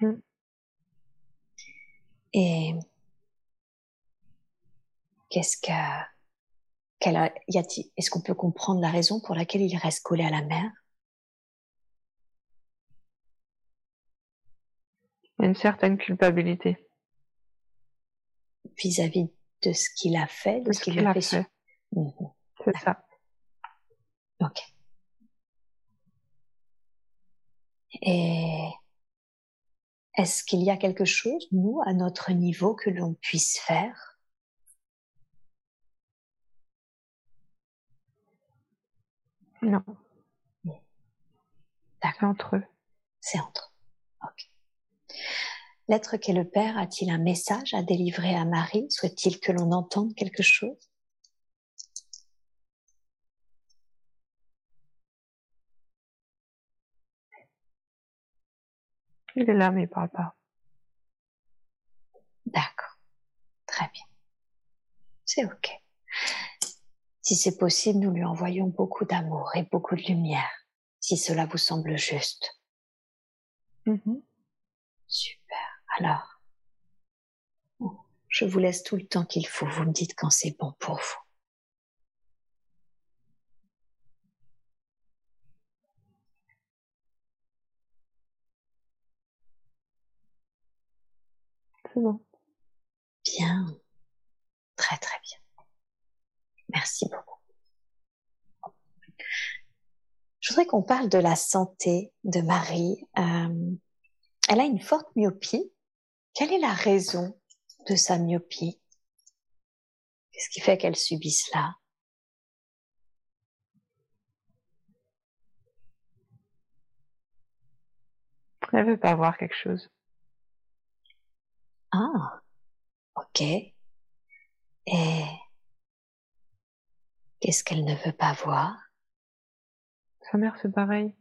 B: Mm.
A: Et qu'est-ce que, quelle a- y a-t-il, est-ce qu'on peut comprendre la raison pour laquelle il reste collé à la mer?
B: Une certaine culpabilité
A: vis-à-vis de ce qu'il a fait, de
B: de
A: ce qu'il a fait. Mhm.
B: C'est ça.
A: Ok. Et est-ce qu'il y a quelque chose, nous, à notre niveau, que l'on puisse faire?
B: Non.
A: D'accord.
B: C'est entre eux.
A: C'est entre. eux. Ok. L'être qu'est le Père a-t-il un message à délivrer à Marie? Souhaite-t-il que l'on entende quelque chose?
B: Il est là, mais il parle pas.
A: D'accord. Très bien. C'est ok. Si c'est possible, nous lui envoyons beaucoup d'amour et beaucoup de lumière, si cela vous semble juste.
B: Mhm.
A: Super. Alors, je vous laisse tout le temps qu'il faut. Vous me dites quand c'est bon pour vous.
B: C'est bon.
A: Bien. Très très bien. Merci beaucoup. Je voudrais qu'on parle de la santé de Marie. Euh, elle a une forte myopie. Quelle est la raison de sa myopie? Qu'est-ce qui fait qu'elle subit cela?
B: Elle veut pas voir quelque chose.
A: Ah, ok. Et qu'est-ce qu'elle ne veut pas voir
B: Sa mère, c'est pareil.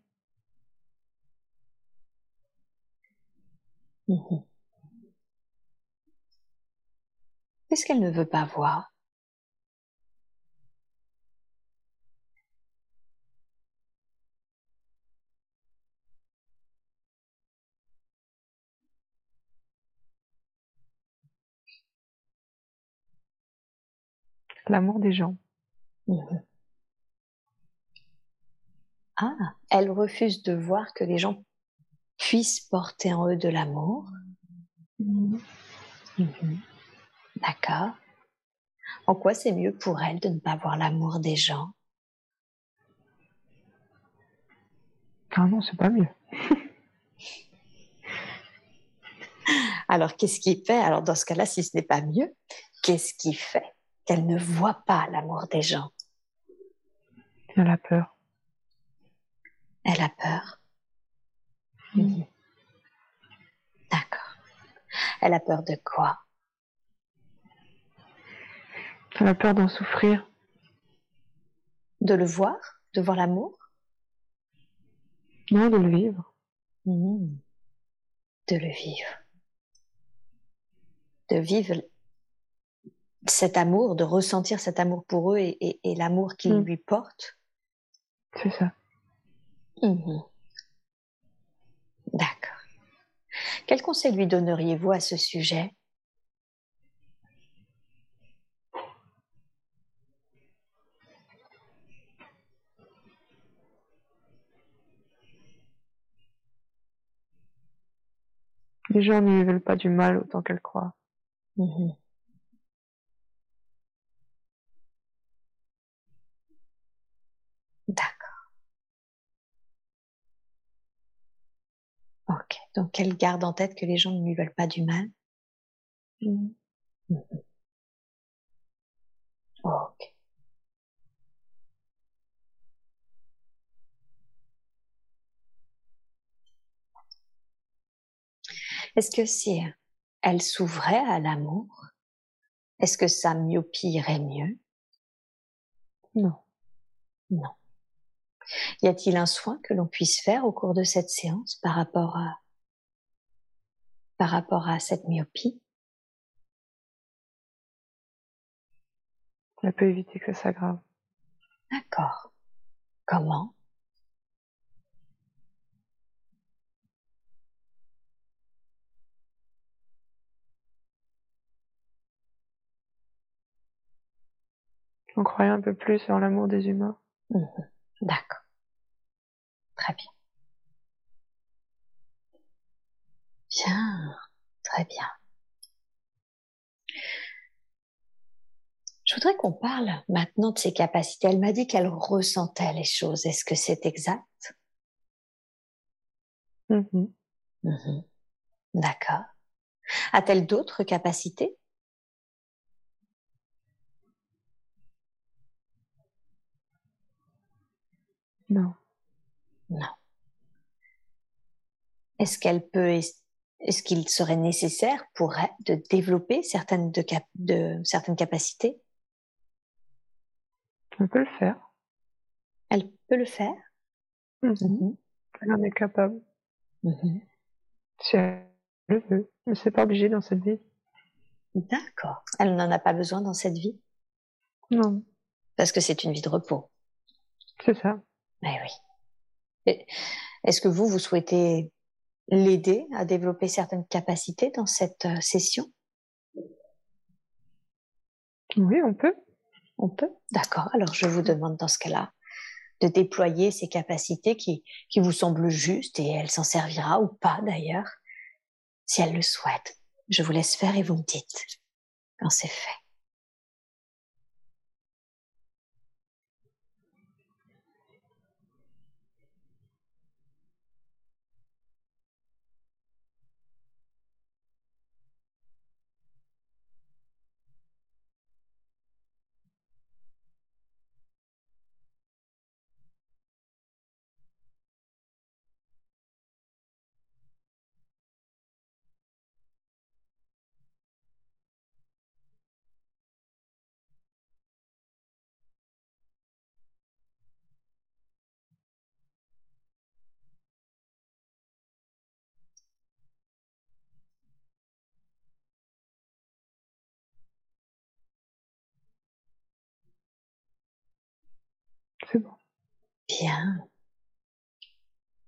A: Mhm. Qu'est-ce qu'elle ne veut pas voir
B: L'amour des gens.
A: Mhm. Ah, elle refuse de voir que les gens puissent porter en eux de l'amour. Mhm. D'accord. En quoi c'est mieux pour elle de ne pas voir l'amour des gens?
B: Ah non, c'est pas mieux.
A: Alors, qu'est-ce qui fait? Alors, dans ce cas-là, si ce n'est pas mieux, qu'est-ce qui fait qu'elle ne voit pas l'amour des gens?
B: Elle a peur.
A: Elle a peur. D'accord. Elle a peur de quoi?
B: Elle a peur d'en souffrir.
A: De le voir? De voir l'amour?
B: Non, de le vivre.
A: Mhm. De le vivre. De vivre cet amour, de ressentir cet amour pour eux et, l'amour qu'ils mm. lui portent.
B: C'est ça.
A: Mhm. D'accord. Quel conseil lui donneriez-vous à ce sujet?
B: Les gens ne lui veulent pas du mal autant qu'elle croit. Mhm.
A: Ok, donc qu'elle garde en tête que les gens ne lui veulent pas du mal. Mm. Mm-hmm. Ok. Est-ce que si elle s'ouvrait à l'amour, est-ce que sa myopie irait mieux?
B: Non.
A: Non. Y a-t-il un soin que l'on puisse faire au cours de cette séance par rapport à, par rapport à cette myopie?
B: Ça peut éviter que ça s'aggrave.
A: D'accord. Comment?
B: En croyant un peu plus en l'amour des humains.
A: Mmh D'accord. Très bien. Bien, très bien. Je voudrais qu'on parle maintenant de ses capacités. Elle m'a dit qu'elle ressentait les choses. Est-ce que c'est exact?
B: Mm-hmm.
A: Mm-hmm. D'accord. A-t-elle d'autres capacités?
B: Non.
A: Non. Est-ce qu'elle peut, est-ce qu'il serait nécessaire pour elle de développer certaines, de, de certaines capacités?
B: Elle peut le faire.
A: Elle peut le faire?
B: Mm-hmm. Mm-hmm. Elle en est capable. Mm-hmm. Si elle le veut. Mais c'est pas obligé dans cette vie.
A: D'accord. Elle n'en a pas besoin dans cette vie?
B: Non.
A: Parce que c'est une vie de repos.
B: C'est ça.
A: Mais oui. Est-ce que vous, vous souhaitez l'aider à développer certaines capacités dans cette euh, session?
B: Oui, on peut.
A: On peut? D'accord. Alors, je vous demande dans ce cas-là de déployer ces capacités qui, qui vous semblent justes et elle s'en servira ou pas d'ailleurs, si elle le souhaite. Je vous laisse faire et vous me dites quand c'est fait.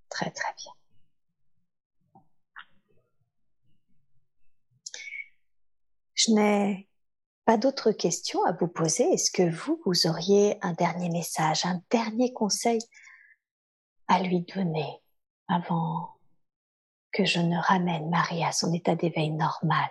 A: Très très bien. Je n'ai pas d'autres questions à vous poser. Est-ce que vous, vous auriez un dernier message, un dernier conseil à lui donner avant que je ne ramène Marie à son état d'éveil normal?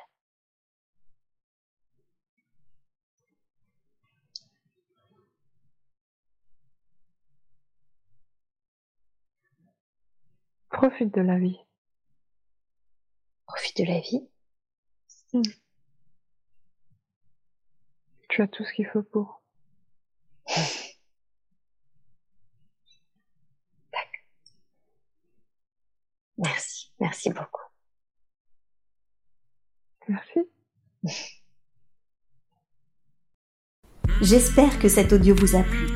B: Profite de la vie.
A: Profite de la vie.
B: Hmm. Tu as tout ce qu'il faut pour.
A: Merci beaucoup.
B: Merci.
A: J'espère que cet audio vous a plu.